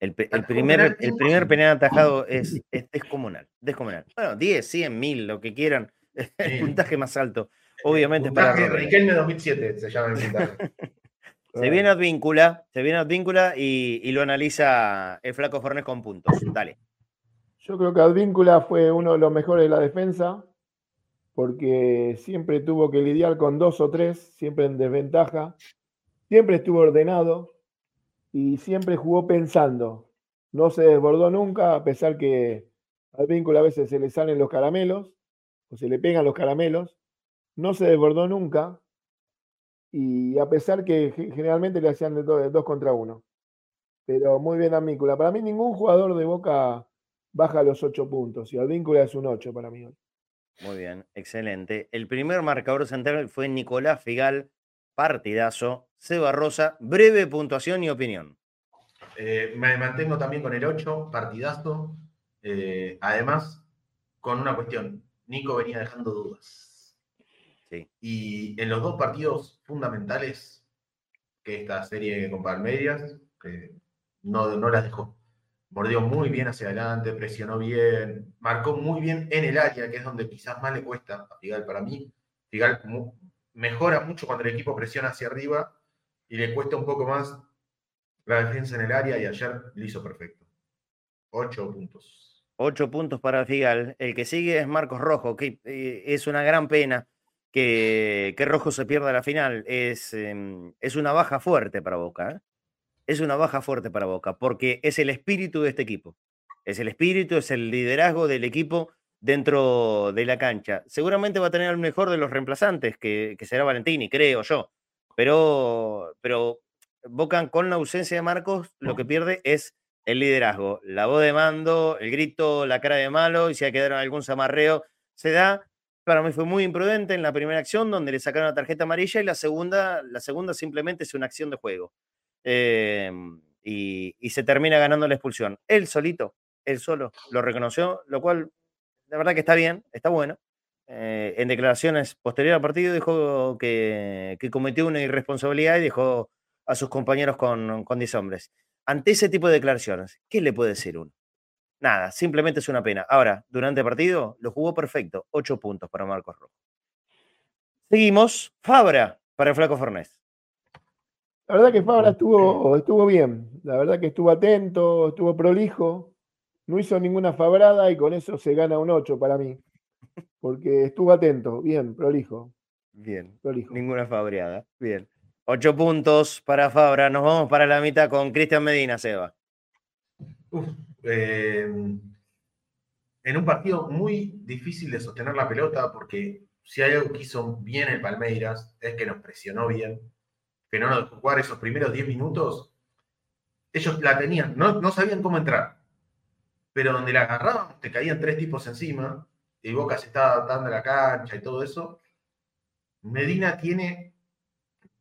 El, primer, el primer penal atajado es, descomunal, descomunal. Bueno, 10, 100, 1000, lo que quieran. [LAUGHS] El puntaje más alto. Obviamente para Riquelme 2007 se llama el [LAUGHS] Se viene Advíncula, se viene Advíncula y, y lo analiza el Flaco Fornés con puntos. Dale. Yo creo que Advíncula fue uno de los mejores de la defensa, porque siempre tuvo que lidiar con dos o tres, siempre en desventaja, siempre estuvo ordenado y siempre jugó pensando. No se desbordó nunca, a pesar que Advíncula a veces se le salen los caramelos, o se le pegan los caramelos, no se desbordó nunca y a pesar que generalmente le hacían de, dos contra uno. Pero muy bien Advíncula. Para mí ningún jugador de Boca baja los ocho puntos y Advíncula es un ocho para mí. Muy bien, excelente. El primer marcador central fue Nicolás Figal, partidazo. Seba Rosa, breve puntuación y opinión. Eh, me mantengo también con el 8, partidazo. Eh, además, con una cuestión, Nico venía dejando dudas. Y en los dos partidos fundamentales, que esta serie con Palmeiras, que no, no las dejó. Mordió muy bien hacia adelante, presionó bien, marcó muy bien en el área, que es donde quizás más le cuesta a Figal para mí. Figal mejora mucho cuando el equipo presiona hacia arriba y le cuesta un poco más la defensa en el área y ayer lo hizo perfecto. Ocho puntos. Ocho puntos para Figal. El que sigue es Marcos Rojo, que eh, es una gran pena que, Rojo se pierda la final es, em, es una baja fuerte para Boca. ¿eh? Es una baja fuerte para Boca, porque es el espíritu de este equipo. Es el espíritu, es el liderazgo del equipo dentro de la cancha. Seguramente va a tener el mejor de los reemplazantes, que, será Valentini, creo yo. Pero, pero Boca con la ausencia de Marcos, lo que pierde es el liderazgo, la voz de mando, el grito, la cara de malo, y si hay que dar algún zamarreo, se da, para mí fue muy imprudente en la primera acción, donde le sacaron la tarjeta amarilla, y la segunda, la segunda simplemente es una acción de juego. Em, y, se termina ganando la expulsión. Él solito, él solo, lo reconoció, lo cual, la verdad que está bien, está bueno. Eh, en declaraciones posteriores al partido dijo que, cometió una irresponsabilidad y dejó a sus compañeros con, con 10 hombres. Ante ese tipo de declaraciones, ¿qué le puede decir uno? Nada, simplemente es una pena. Ahora, durante el partido lo jugó perfecto, ocho puntos para Marcos Rojo. Seguimos, Fabra para el Flaco Fornés. La verdad que Fabra estuvo, estuvo bien, la verdad que estuvo atento, estuvo prolijo, no hizo ninguna fabrada y con eso se gana un 8 para mí. Porque estuvo atento, bien, prolijo. Bien, ninguna fabreada. Bien. Ocho puntos para Fabra. Nos vamos para la mitad con Cristian Medina, Seba. Eh, en un partido muy difícil de sostener la pelota, porque si hay algo que hizo bien el Palmeiras es que nos presionó bien, que no nos dejó jugar esos primeros 10 minutos. Ellos la tenían, no, sabían cómo entrar, pero donde la agarraban te caían tres tipos encima y Boca se estaba adaptando a la cancha y todo eso. Medina tiene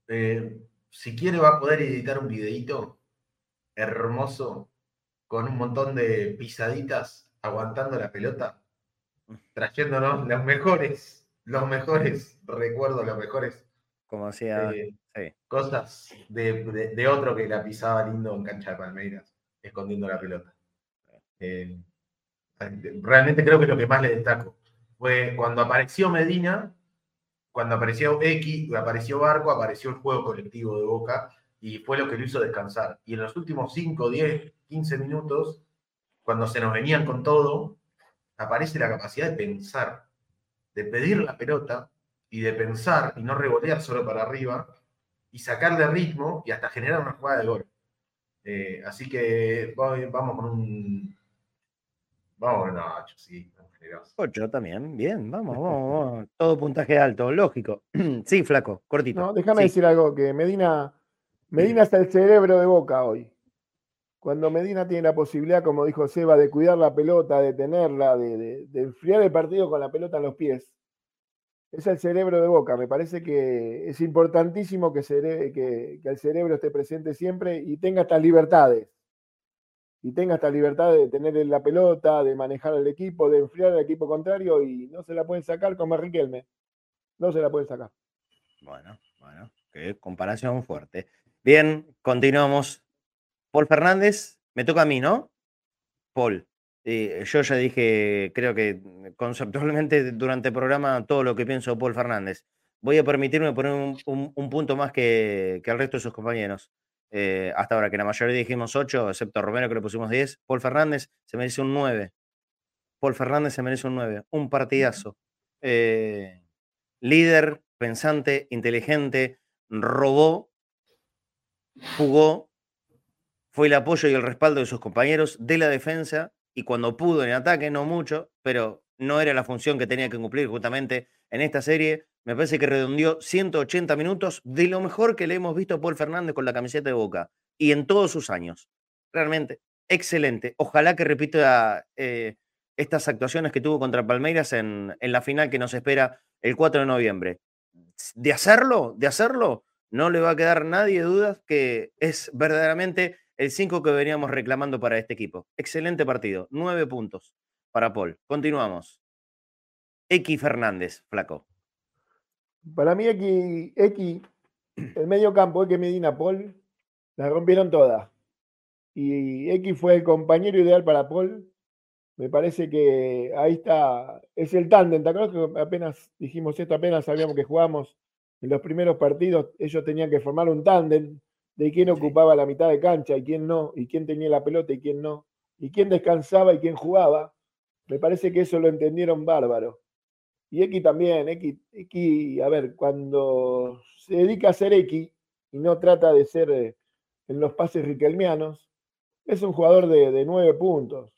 eh, si quiere va a poder editar un videito hermoso con un montón de pisaditas aguantando la pelota, trayéndonos los mejores, los mejores recuerdos, los mejores como eh, cosas de, otro que la pisaba lindo en cancha de Palmeiras, escondiendo la pelota. Eh, realmente creo que lo que más le destaco fue cuando apareció Medina, cuando apareció X, apareció Barco, apareció el juego colectivo de Boca y fue lo que lo hizo descansar. Y en los últimos 5, 10, 15 minutos, cuando se nos venían con todo, aparece la capacidad de pensar, de pedir la pelota y de pensar y no rebotear solo para arriba y sacarle ritmo y hasta generar una jugada de gol. Eh, así que vamos con un. Vamos con un 8, sí. 8 también, bien, vamos, vamos, Todo puntaje alto, lógico. [CLEARS THROAT] sí, flaco, cortito. No, déjame decir algo, que Medina, Medina está el cerebro de boca hoy. Cuando Medina tiene la posibilidad, como dijo Seba, de cuidar la pelota, de tenerla, de, enfriar el partido con la pelota en los pies, es el cerebro de Boca. Me parece que es importantísimo que, que, el cerebro esté presente siempre y tenga estas libertades y tenga esta libertad de tener la pelota, de manejar el equipo, de enfriar al equipo contrario y no se la pueden sacar como Riquelme. No se la pueden sacar. Bueno, bueno, qué comparación fuerte. Bien, continuamos. Paul Fernández, me toca a mí, ¿no? Paul. yo ya dije, creo que conceptualmente durante el programa todo lo que pienso de Paul Fernández. Voy a permitirme poner un, punto más que, que el resto de sus compañeros. Eh, hasta ahora, que la mayoría dijimos 8, excepto Romero que le pusimos 10. Paul Fernández se merece un 9. Paul Fernández se merece un 9. Un partidazo. Eh, líder, pensante, inteligente, robó, jugó, fue el apoyo y el respaldo de sus compañeros de la defensa y cuando pudo en ataque, no mucho, pero no era la función que tenía que cumplir justamente en esta serie. Me parece que redondeó 180 minutos de lo mejor que le hemos visto a Paul Fernández con la camiseta de Boca y en todos sus años. Realmente, excelente. Ojalá que repita eh, estas actuaciones que tuvo contra Palmeiras en, en la final que nos espera el 4 de noviembre. De hacerlo, de hacerlo, no le va a quedar nadie dudas que es verdaderamente el 5 que veníamos reclamando para este equipo. Excelente partido, nueve puntos para Paul. Continuamos. X Fernández, flaco. Para mí, X, X el medio campo, X Medina Paul, la rompieron todas. Y X fue el compañero ideal para Paul. Me parece que ahí está, es el tándem. ¿Te acuerdas que apenas dijimos esto, apenas sabíamos que jugábamos en los primeros partidos? Ellos tenían que formar un tándem de quién ocupaba la mitad de cancha y quién no, y quién tenía la pelota y quién no, y quién descansaba y quién jugaba. Me parece que eso lo entendieron bárbaro. Y X también, X, X, a ver, cuando se dedica a ser X y no trata de ser eh, en los pases riquelmianos, es un jugador de, nueve puntos.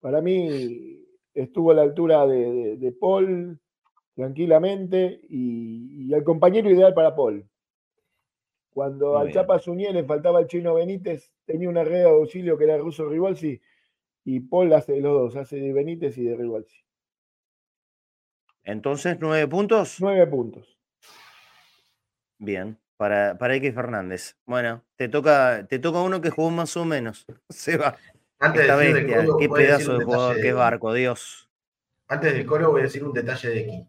Para mí estuvo a la altura de, Paul tranquilamente y, el compañero ideal para Paul. Cuando al Chapa Suñé le faltaba el chino Benítez, tenía una red de auxilio que era el ruso Rivolsi y Paul hace de los dos, hace de Benítez y de Rivolsi. Entonces, nueve puntos. Nueve puntos. Bien, para, para X Fernández. Bueno, te toca, te toca uno que jugó más o menos. [LAUGHS] Se va. Antes Esta bestia, qué pedazo de jugador, qué barco, Dios. Antes del coro voy a decir un detalle de X.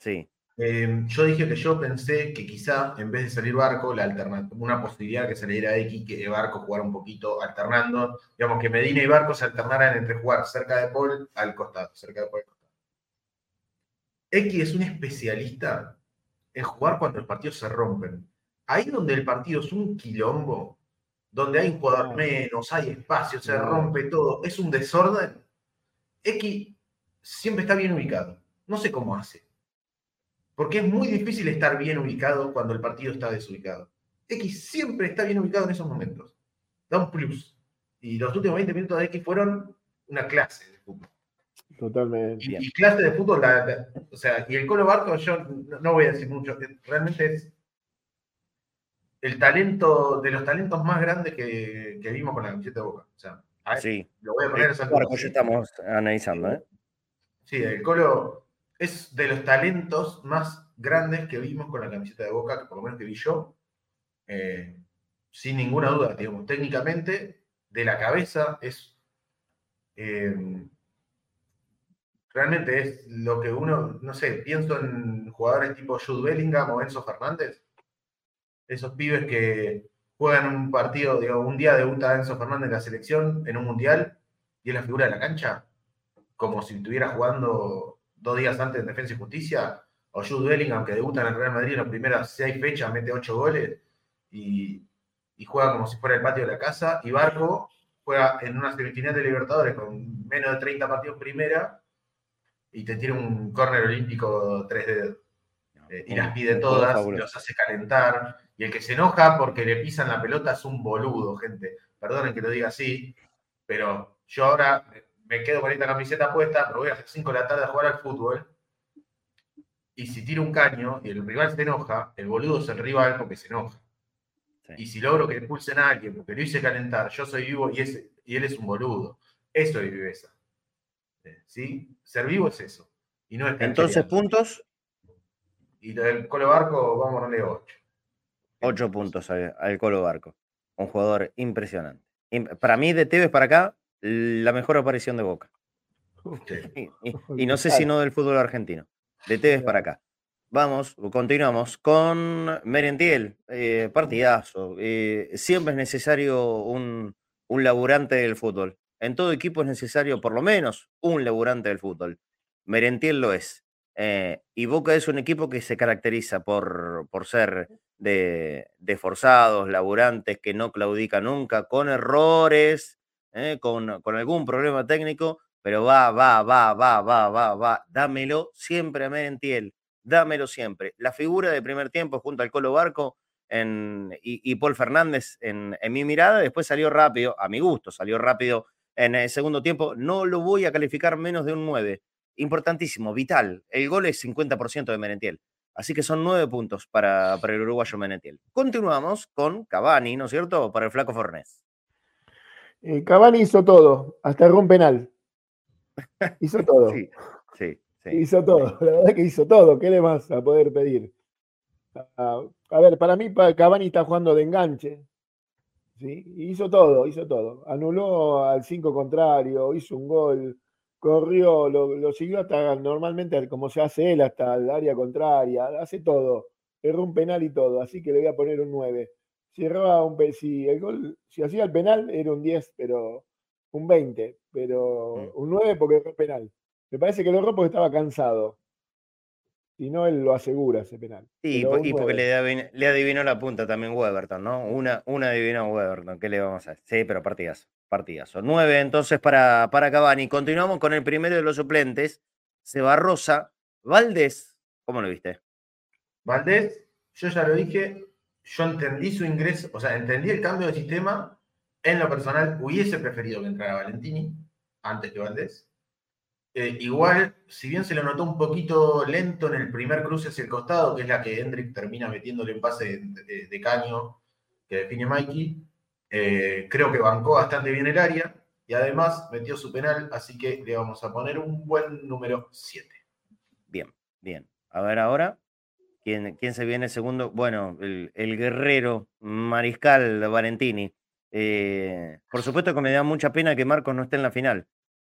Sí. Em, yo dije que yo pensé que quizá en vez de salir Barco, la una posibilidad que saliera X, que Barco jugara un poquito alternando, digamos que Medina y Barco se alternaran entre jugar cerca de Paul al costado, cerca de Paul X es un especialista en jugar cuando los partidos se rompen. Ahí donde el partido es un quilombo, donde hay un jugador menos, hay espacio, se rompe todo, es un desorden, X siempre está bien ubicado. No sé cómo hace. Porque es muy difícil estar bien ubicado cuando el partido está desubicado. X siempre está bien ubicado en esos momentos. Da un plus. Y los últimos 20 minutos de X fueron una clase de fútbol. Totalmente. Y, clase de fútbol, o sea, y el Colo Barco, yo no voy a decir mucho, realmente es el talento, de los talentos más grandes que, vimos con la camiseta de Boca. O sea, sí. lo voy a poner esa ya estamos analizando, ¿eh? Sí, el Colo es de los talentos más grandes que vimos con la camiseta de Boca, que por lo menos que vi yo. Eh, sin ninguna duda, digamos, técnicamente, de la cabeza es. Eh, realmente es lo que uno, no sé, pienso en jugadores tipo Jude Bellingham o Enzo Fernández esos pibes que juegan un partido, digo, un día debuta Enzo Fernández en la selección en un mundial y es la figura de la cancha, como si estuviera jugando dos días antes en Defensa y Justicia, o Jude Bellingham, que debuta en el Real Madrid en las primeras seis fechas, mete ocho goles y, juega como si fuera el patio de la casa, y Barco juega en una semifinal de Libertadores con menos de 30 partidos primera y te tiene un córner olímpico 3 d eh, y las pide todas, y los hace calentar, y el que se enoja porque le pisan la pelota es un boludo, gente. Perdonen que lo diga así, pero yo ahora me quedo con esta camiseta puesta, pero voy a hacer 5 de la tarde a jugar al fútbol. Y si tiro un caño y el rival se enoja, el boludo es el rival porque se enoja. Y si logro que expulsen a alguien porque lo hice calentar, yo soy vivo y, y él es un boludo. Eso es viveza. ¿Sí? Ser vivo es eso. Y no es Entonces, puntos. Y del Colo Barco, vamos a darle 8. Ocho puntos al, Colo Barco. Un jugador impresionante. Para mí, de Tevez para acá, la mejor aparición de Boca. [LAUGHS] [LAUGHS] Y, no sé si no del fútbol argentino. De Tevez para acá. Vamos, continuamos con Merentiel. Eh, partidazo. Eh, siempre es necesario un, un laburante del fútbol. En todo equipo es necesario por lo menos un laburante del fútbol. Merentiel lo es. Eh, y Boca es un equipo que se caracteriza por, por ser de, forzados, laburantes, que no claudican nunca, con errores, ¿eh? con, algún problema técnico, pero va, va, va, va, va, va, va, dámelo siempre a Merentiel, dámelo siempre. La figura de primer tiempo junto al Colo Barco en, y, Paul Fernández en, en mi mirada, después salió rápido, a mi gusto, salió rápido en el segundo tiempo, no lo voy a calificar menos de un 9. Importantísimo, vital. El gol es 50% de Merentiel. Así que son nueve puntos para, el uruguayo Menetiel. Continuamos con Cavani, ¿no es cierto? Para el flaco Fornés. Eh, Cavani hizo todo, hasta el un penal. [LAUGHS] Hizo todo. sí, sí, Hizo todo, la verdad que hizo todo. ¿Qué le vas a poder pedir? Ah, a ver, para mí Cavani está jugando de enganche. ¿sí? Hizo todo, hizo todo. Anuló al cinco contrario, hizo un gol corrió, lo, siguió hasta normalmente como se hace él, hasta el área contraria, hace todo, erró un penal y todo, así que le voy a poner un 9. Si erraba un si el gol, si hacía el penal era un 10, pero un 20, pero mm. un 9 porque erró penal. Me parece que lo erró porque estaba cansado. Si no, él lo asegura ese penal. Sí, y porque le, adivinó, la punta también Weberton, ¿no? Una, una adivinó Weberton, ¿qué le vamos a hacer? Sí, pero partidazo, partidazo. Nueve entonces para, para Cavani. Continuamos con el primero de los suplentes, Sebarrosa. Valdés, ¿cómo lo viste? Valdés, yo ya lo dije, yo entendí su ingreso, o sea, entendí el cambio de sistema. En lo personal, hubiese preferido que entrara Valentini antes que Valdés. Eh, igual, si bien se lo notó un poquito lento en el primer cruce hacia el costado, que es la que Hendrik termina metiéndole en pase de, caño que define Mikey, eh, creo que bancó bastante bien el área y además metió su penal, así que le vamos a poner un buen número 7. Bien, bien. A ver ahora, ¿quién, se viene segundo? Bueno, el, guerrero mariscal Valentini. Eh, por supuesto que me da mucha pena que Marcos no esté en la final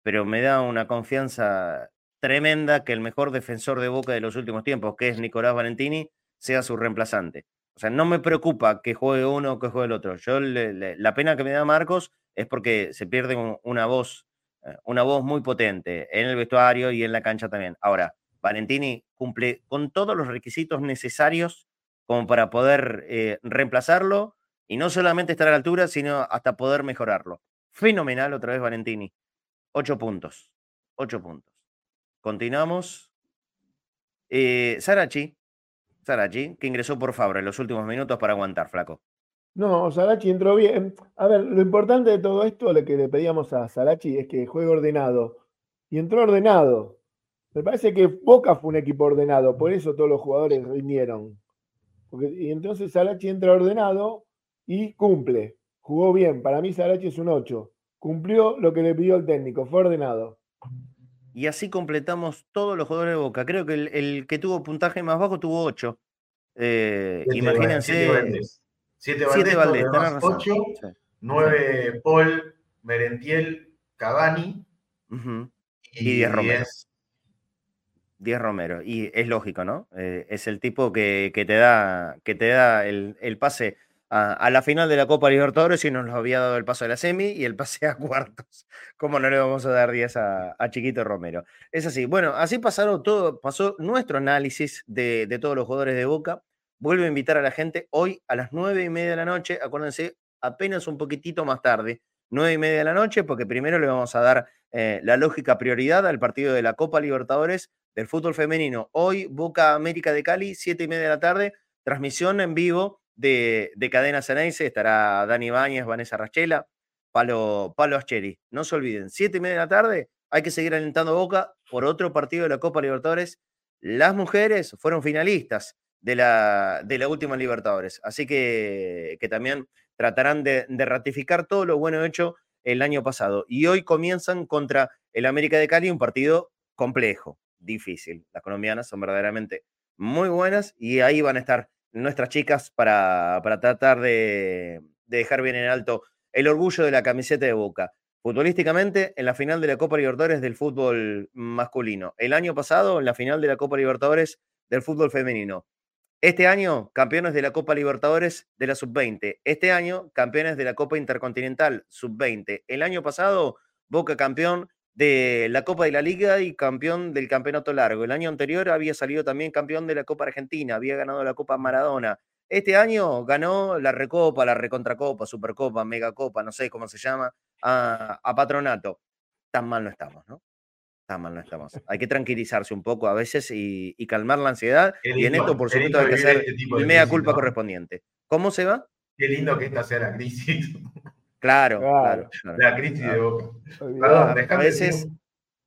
pero me da una confianza tremenda que el mejor defensor de Boca de los últimos tiempos, que es Nicolás Valentini, sea su reemplazante. O sea, no me preocupa que juegue uno o que juegue el otro. Yo la pena que me da Marcos es porque se pierde una voz, eh, una voz muy potente en el vestuario y en la cancha también. Ahora, Valentini cumple con todos los requisitos necesarios como para poder eh, reemplazarlo Y no solamente estar a la altura, sino hasta poder mejorarlo. Fenomenal otra vez Valentini. Ocho puntos. Ocho puntos. Continuamos. Eh, Sarachi. Sarachi, que ingresó por favor en los últimos minutos para aguantar, flaco. No, Sarachi entró bien. A ver, lo importante de todo esto, lo que le pedíamos a Sarachi es que juegue ordenado. Y entró ordenado. Me parece que Boca fue un equipo ordenado, por eso todos los jugadores vinieron. y entonces Sarachi entra ordenado y cumple. Jugó bien. Para mí Sarachi es un 8. Cumplió lo que le pidió el técnico, fue ordenado. Y así completamos todos los jugadores de Boca. Creo que el, que tuvo puntaje más bajo tuvo 8. Eh, imagínense. 7 Valdés, 8, 9 Paul, Merentiel, Cavani y 10 Romero. 10 Romero. Y es lógico, ¿no? Eh, es el tipo que, te da, que te da el, pase a, la final de la Copa Libertadores y nos lo había dado el paso de la semi y el pase a [LAUGHS] cuartos. ¿Cómo no le vamos a dar 10 a, Chiquito Romero? Es así. Bueno, así pasaron todo, pasó nuestro análisis de, de todos los jugadores de Boca. Vuelvo a invitar a la gente hoy a las nueve y media de la noche. Acuérdense, apenas un poquitito más tarde, nueve y media de la noche, porque primero le vamos a dar eh, la lógica prioridad al partido de la Copa Libertadores del fútbol femenino. Hoy, Boca América de Cali, siete y media de la tarde, transmisión en vivo de, de Cadena Ceneice. Estará Dani Báñez, Vanessa Rachela, Palo, Palo. No se olviden, siete y media de la tarde, hay que seguir alentando Boca por otro partido de la Copa Libertadores. Las mujeres fueron finalistas de la, de la última Libertadores. Así que, que también tratarán de, ratificar todo lo bueno hecho el año pasado. Y hoy comienzan contra el América de Cali, un partido complejo, difícil. Las colombianas son verdaderamente muy buenas y ahí van a estar nuestras chicas para, para tratar de, de dejar bien en alto el orgullo de la camiseta de Boca. Futbolísticamente, en la final de la Copa Libertadores del fútbol masculino. El año pasado, en la final de la Copa Libertadores del fútbol femenino. Este año, campeones de la Copa Libertadores de la Sub-20. Este año, campeones de la Copa Intercontinental Sub-20. El año pasado, Boca campeón de la Copa de la Liga y campeón del Campeonato Largo. El año anterior había salido también campeón de la Copa Argentina, había ganado la Copa Maradona. Este año ganó la Recopa, la Recontracopa, Supercopa, Megacopa, no sé cómo se llama, a, a Patronato. Tan mal no estamos, ¿no? Está mal, no estamos. Hay que tranquilizarse un poco a veces y, calmar la ansiedad. y en esto, por supuesto, hay que hacer este media culpa correspondiente. ¿Cómo se va? Qué lindo que esta sea la crisis. Claro, claro. La crisis de boca. a, veces,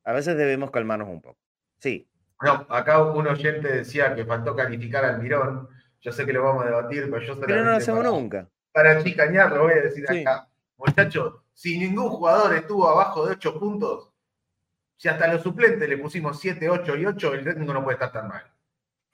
a veces debemos calmarnos un poco. Sí. No, acá un oyente decía que faltó calificar al Mirón. Yo sé que lo vamos a debatir, pero yo Pero no lo hacemos nunca. Para chicañar, voy a decir acá. Muchachos, si ningún jugador estuvo abajo de 8 puntos, si hasta los suplentes le pusimos 7, 8 y 8, el técnico no puede estar tan mal.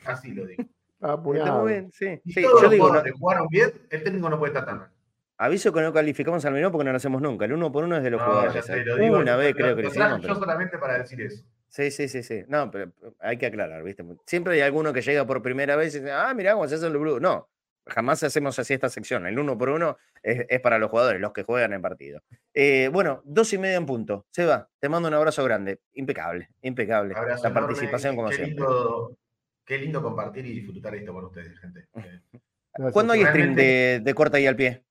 Así lo digo. Ah, muy bien, sí. Si todos yo los digo, no, jugaron bien, el técnico no puede estar tan mal. Aviso que no calificamos al menú porque no lo hacemos nunca. El uno por uno es de los jugadores. Ya sé, lo digo, Una vez creo que lo hicimos. Yo solamente para decir eso. Sí, sí, sí, sí. No, pero hay que aclarar, ¿viste? Siempre hay alguno que llega por primera vez y dice, ah, mira, vamos a hacer el blue. No, jamás hacemos así esta sección. El uno por uno es, para los jugadores, los que juegan en partido. Eh, bueno, dos y media en punto. Seba, te mando un abrazo grande. Impecable, impecable. la participación como siempre. qué lindo compartir y disfrutar esto con ustedes, gente. [LAUGHS] Eh, ¿Cuándo hay stream de, corta y al pie?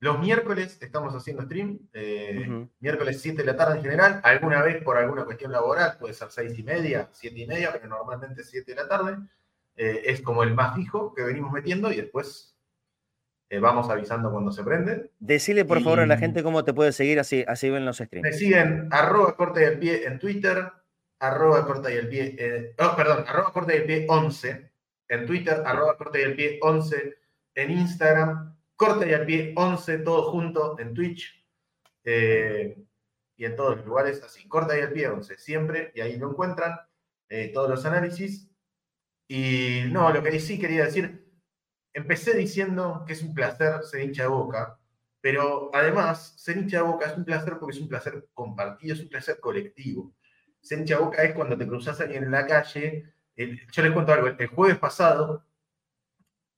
Los miércoles estamos haciendo stream, eh, miércoles 7 de la tarde en general, alguna vez por alguna cuestión laboral, puede ser 6 y media, 7 y media, pero normalmente 7 de la tarde. Eh, es como el más fijo que venimos metiendo y después eh, vamos avisando cuando se prende. Decile por favor a la gente cómo te puede seguir, así, así ven los streams. Me siguen arroba corta y al pie en Twitter, arroba corta y al pie, eh, oh, perdón, arroba corta y al pie 11 en Twitter, arroba corta y al pie 11 en Instagram, corta y al pie 11 todo junto en Twitch y en todos los lugares así, corta y al pie 11 siempre y ahí lo encuentran todos los análisis y no, lo que sí quería decir, empecé diciendo que es un placer ser hincha de boca, pero además ser hincha de boca es un placer porque es un placer compartido, es un placer colectivo. Ser hincha de boca es cuando te cruzas a alguien en la calle. yo les cuento algo, el, jueves pasado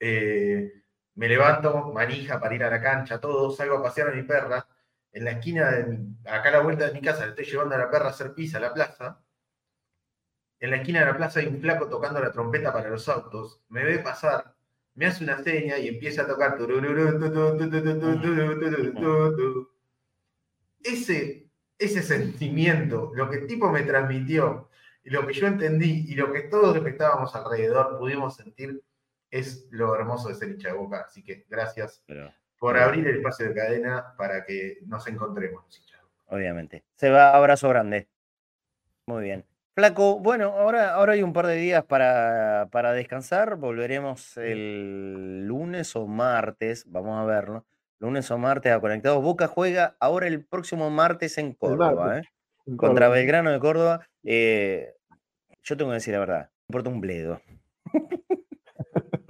eh, me levanto, manija para ir a la cancha, todo, salgo a pasear a mi perra. En la esquina, de acá a la vuelta de mi casa, le estoy llevando a la perra a hacer pizza a la plaza en la esquina de la plaza hay un flaco tocando la trompeta para los autos, me ve pasar, me hace una seña y empieza a tocar. Ese, ese sentimiento, lo que el tipo me transmitió, y lo que yo entendí, y lo que todos los que estábamos alrededor pudimos sentir, es lo hermoso de ser hincha de boca. Así que gracias por abrir el espacio de cadena para que nos encontremos, Obviamente. Se va, abrazo grande. Muy bien. Flaco, bueno, ahora, ahora hay un par de días para, para descansar. Volveremos el lunes o martes, vamos a verlo. Lunes o martes a Conectados. Boca juega ahora el próximo martes en Córdoba, ¿eh? Contra Belgrano de Córdoba. Eh, yo tengo que decir la verdad, me importa un bledo.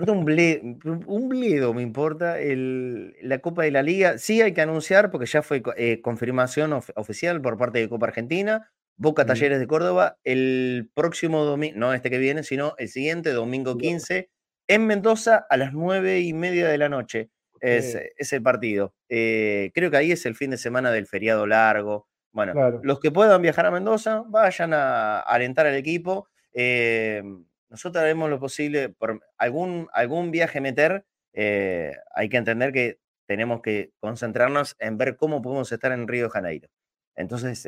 un bledo, un bledo me importa el, la Copa de la Liga. Sí hay que anunciar, porque ya fue eh, confirmación oficial por parte de Copa Argentina. Boca Talleres de Córdoba el próximo domingo, no este que viene, sino el siguiente, domingo 15, en Mendoza a las nueve y media de la noche. Es, el partido. Eh, creo que ahí es el fin de semana del feriado largo. Bueno, los que puedan viajar a Mendoza, vayan a, alentar al equipo. Eh, nosotros haremos lo posible por algún, algún viaje meter. Eh, hay que entender que tenemos que concentrarnos en ver cómo podemos estar en Río de Janeiro. Entonces,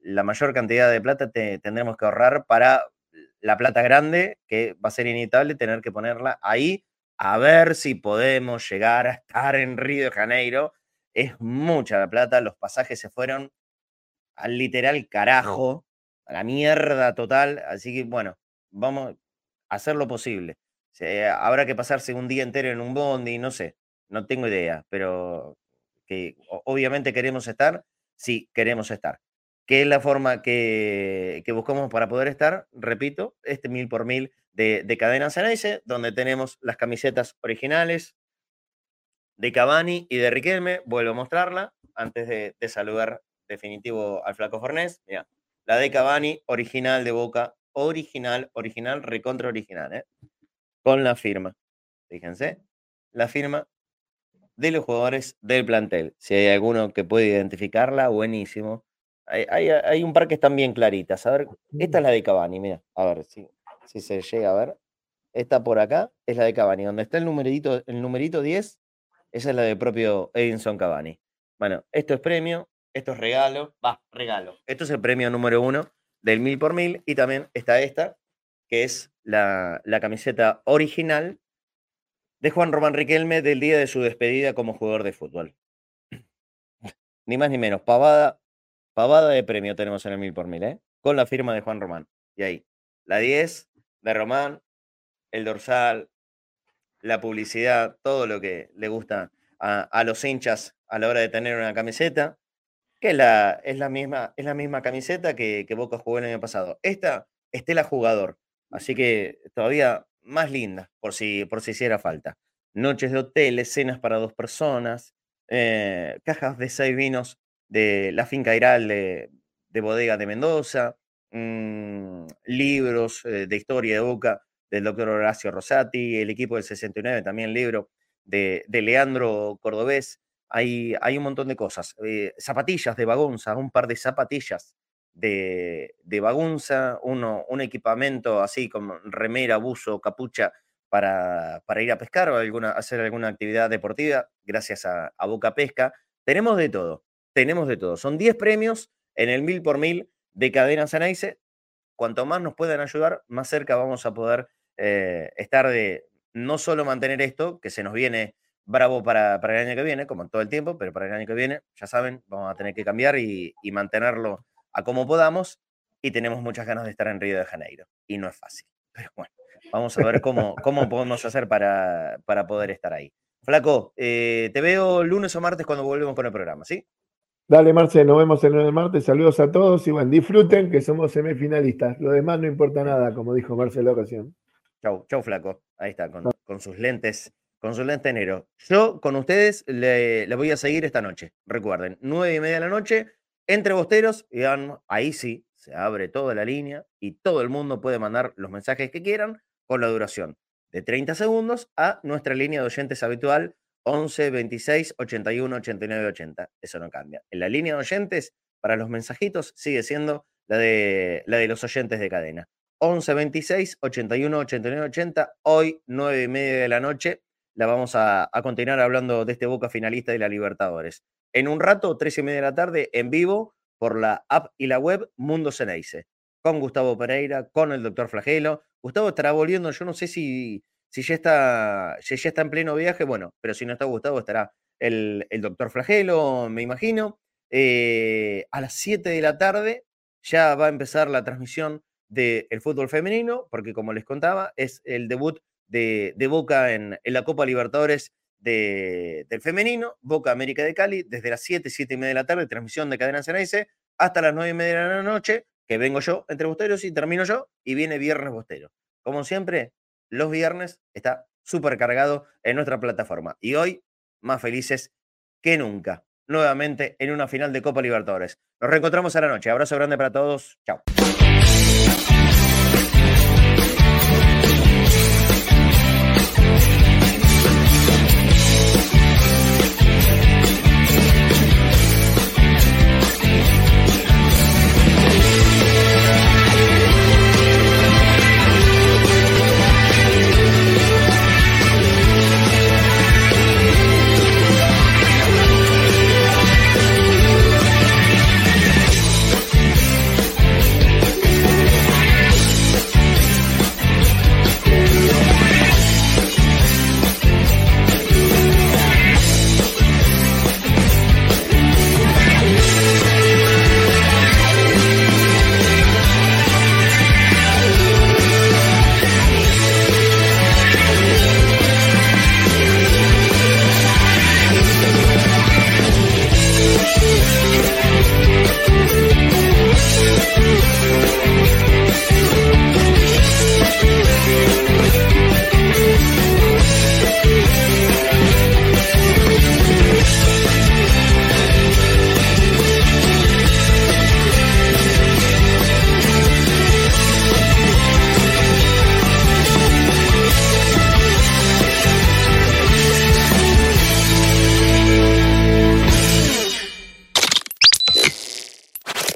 la mayor cantidad de plata tendremos que ahorrar para la plata grande, que va a ser inevitable tener que ponerla ahí, a ver si podemos llegar a estar en Río de Janeiro. Es mucha la plata, los pasajes se fueron al literal carajo, a la mierda total. Así que, bueno, vamos a hacer lo posible. habrá que pasarse un día entero en un bondi, no sé, no tengo idea, pero que obviamente queremos estar sí queremos estar. ¿Qué es la forma que, buscamos para poder estar? Repito, este mil por mil de, de Cadena Ceneice, donde tenemos las camisetas originales de Cavani y de Riquelme. Vuelvo a mostrarla antes de, saludar definitivo al Flaco Fornés. Mira, la de Cavani, original de Boca, original, original, recontra original, ¿eh? con la firma. Fíjense, la firma de los jugadores del plantel. Si hay alguno que puede identificarla, buenísimo. Hay, un par que están bien claritas. A ver, esta es la de Cavani, mira, a ver si, si se llega a ver. Esta por acá es la de Cavani. Donde está el numerito, el numerito 10, esa es la del propio Edinson Cavani. Bueno, esto es premio, esto es regalo, va, regalo. Esto es el premio número uno del mil por mil y también está esta, que es la, la camiseta original de Juan Román Riquelme del día de su despedida como jugador de fútbol. [SNIFFS] ni más ni menos, pavada, pavada de premio tenemos en el mil por mil, ¿eh? Con la firma de Juan Román. Y ahí, la 10 de Román, el dorsal, la publicidad, todo lo que le gusta a, los hinchas a la hora de tener una camiseta, que es la, es la, misma, es la misma camiseta que, que Boca jugó el año pasado. Esta, Estela Jugador. Así que todavía más linda, por si, por si hiciera falta. Noches de hotel, escenas para dos personas, eh, cajas de seis vinos de la finca Iral de, Bodega de Mendoza, mm, libros eh, de historia de Boca del doctor Horacio Rosati, el equipo del 69, también libro de, Leandro Cordobés. Hay, hay, un montón de cosas. Eh, zapatillas de Bagonza, un par de zapatillas de, Bagunza, uno, un equipamiento así como remera, buzo, capucha para, para ir a pescar o hacer alguna actividad deportiva, gracias a, Boca Pesca. Tenemos de todo, tenemos de todo. Son 10 premios en el mil por mil de Cadena Ceneice. Cuanto más nos puedan ayudar, más cerca vamos a poder eh, estar de no solo mantener esto, que se nos viene bravo para, para, el año que viene, como todo el tiempo, pero para el año que viene, ya saben, vamos a tener que cambiar y mantenerlo a como podamos y tenemos muchas ganas de estar en Río de Janeiro. Y no es fácil. Pero bueno, vamos a ver cómo, cómo podemos hacer para, para poder estar ahí. Flaco, eh, te veo lunes o martes cuando volvemos con el programa, ¿sí? Dale, Marce, nos vemos el lunes martes. Saludos a todos y bueno, disfruten que somos semifinalistas. Lo demás no importa nada, como dijo Marcelo la ocasión. Chau, chau, Flaco. Ahí está, con, sus lentes, con sus lentes negros. Yo con ustedes le, le voy a seguir esta noche. Recuerden, nueve y media de la noche, entre bosteros y ahí sí, se abre toda la línea y todo el mundo puede mandar los mensajes que quieran con la duración de 30 segundos a nuestra línea de oyentes habitual 11 26 81 89 80. Eso no cambia. En la línea de oyentes, para los mensajitos, sigue siendo la de, la de los oyentes de cadena. 11 26 81 89 80. Hoy, 9 y media de la noche, la vamos a, continuar hablando de este Boca finalista de la Libertadores. En un rato, 13 y media de la tarde, en vivo, por la app y la web Mundo Ceneice, con Gustavo Pereira, con el doctor Flagelo. Gustavo estará volviendo, yo no sé si, si ya, está, ya está en pleno viaje, bueno, pero si no está Gustavo, estará el, el doctor Flagelo, me imagino. Eh, a las 7 de la tarde ya va a empezar la transmisión del fútbol femenino, porque como les contaba, es el debut de, Boca en, la Copa Libertadores del femenino, Boca América de Cali, desde las 7, 7 y media de la tarde, transmisión de Cadena Ceneice, hasta las 9 y media de la noche, que vengo yo entre bosteros y termino yo, y viene Viernes Bostero. Como siempre, los viernes está súper cargado en nuestra plataforma. Y hoy, más felices que nunca, nuevamente en una final de Copa Libertadores. Nos reencontramos a la noche. Abrazo grande para todos. Chao.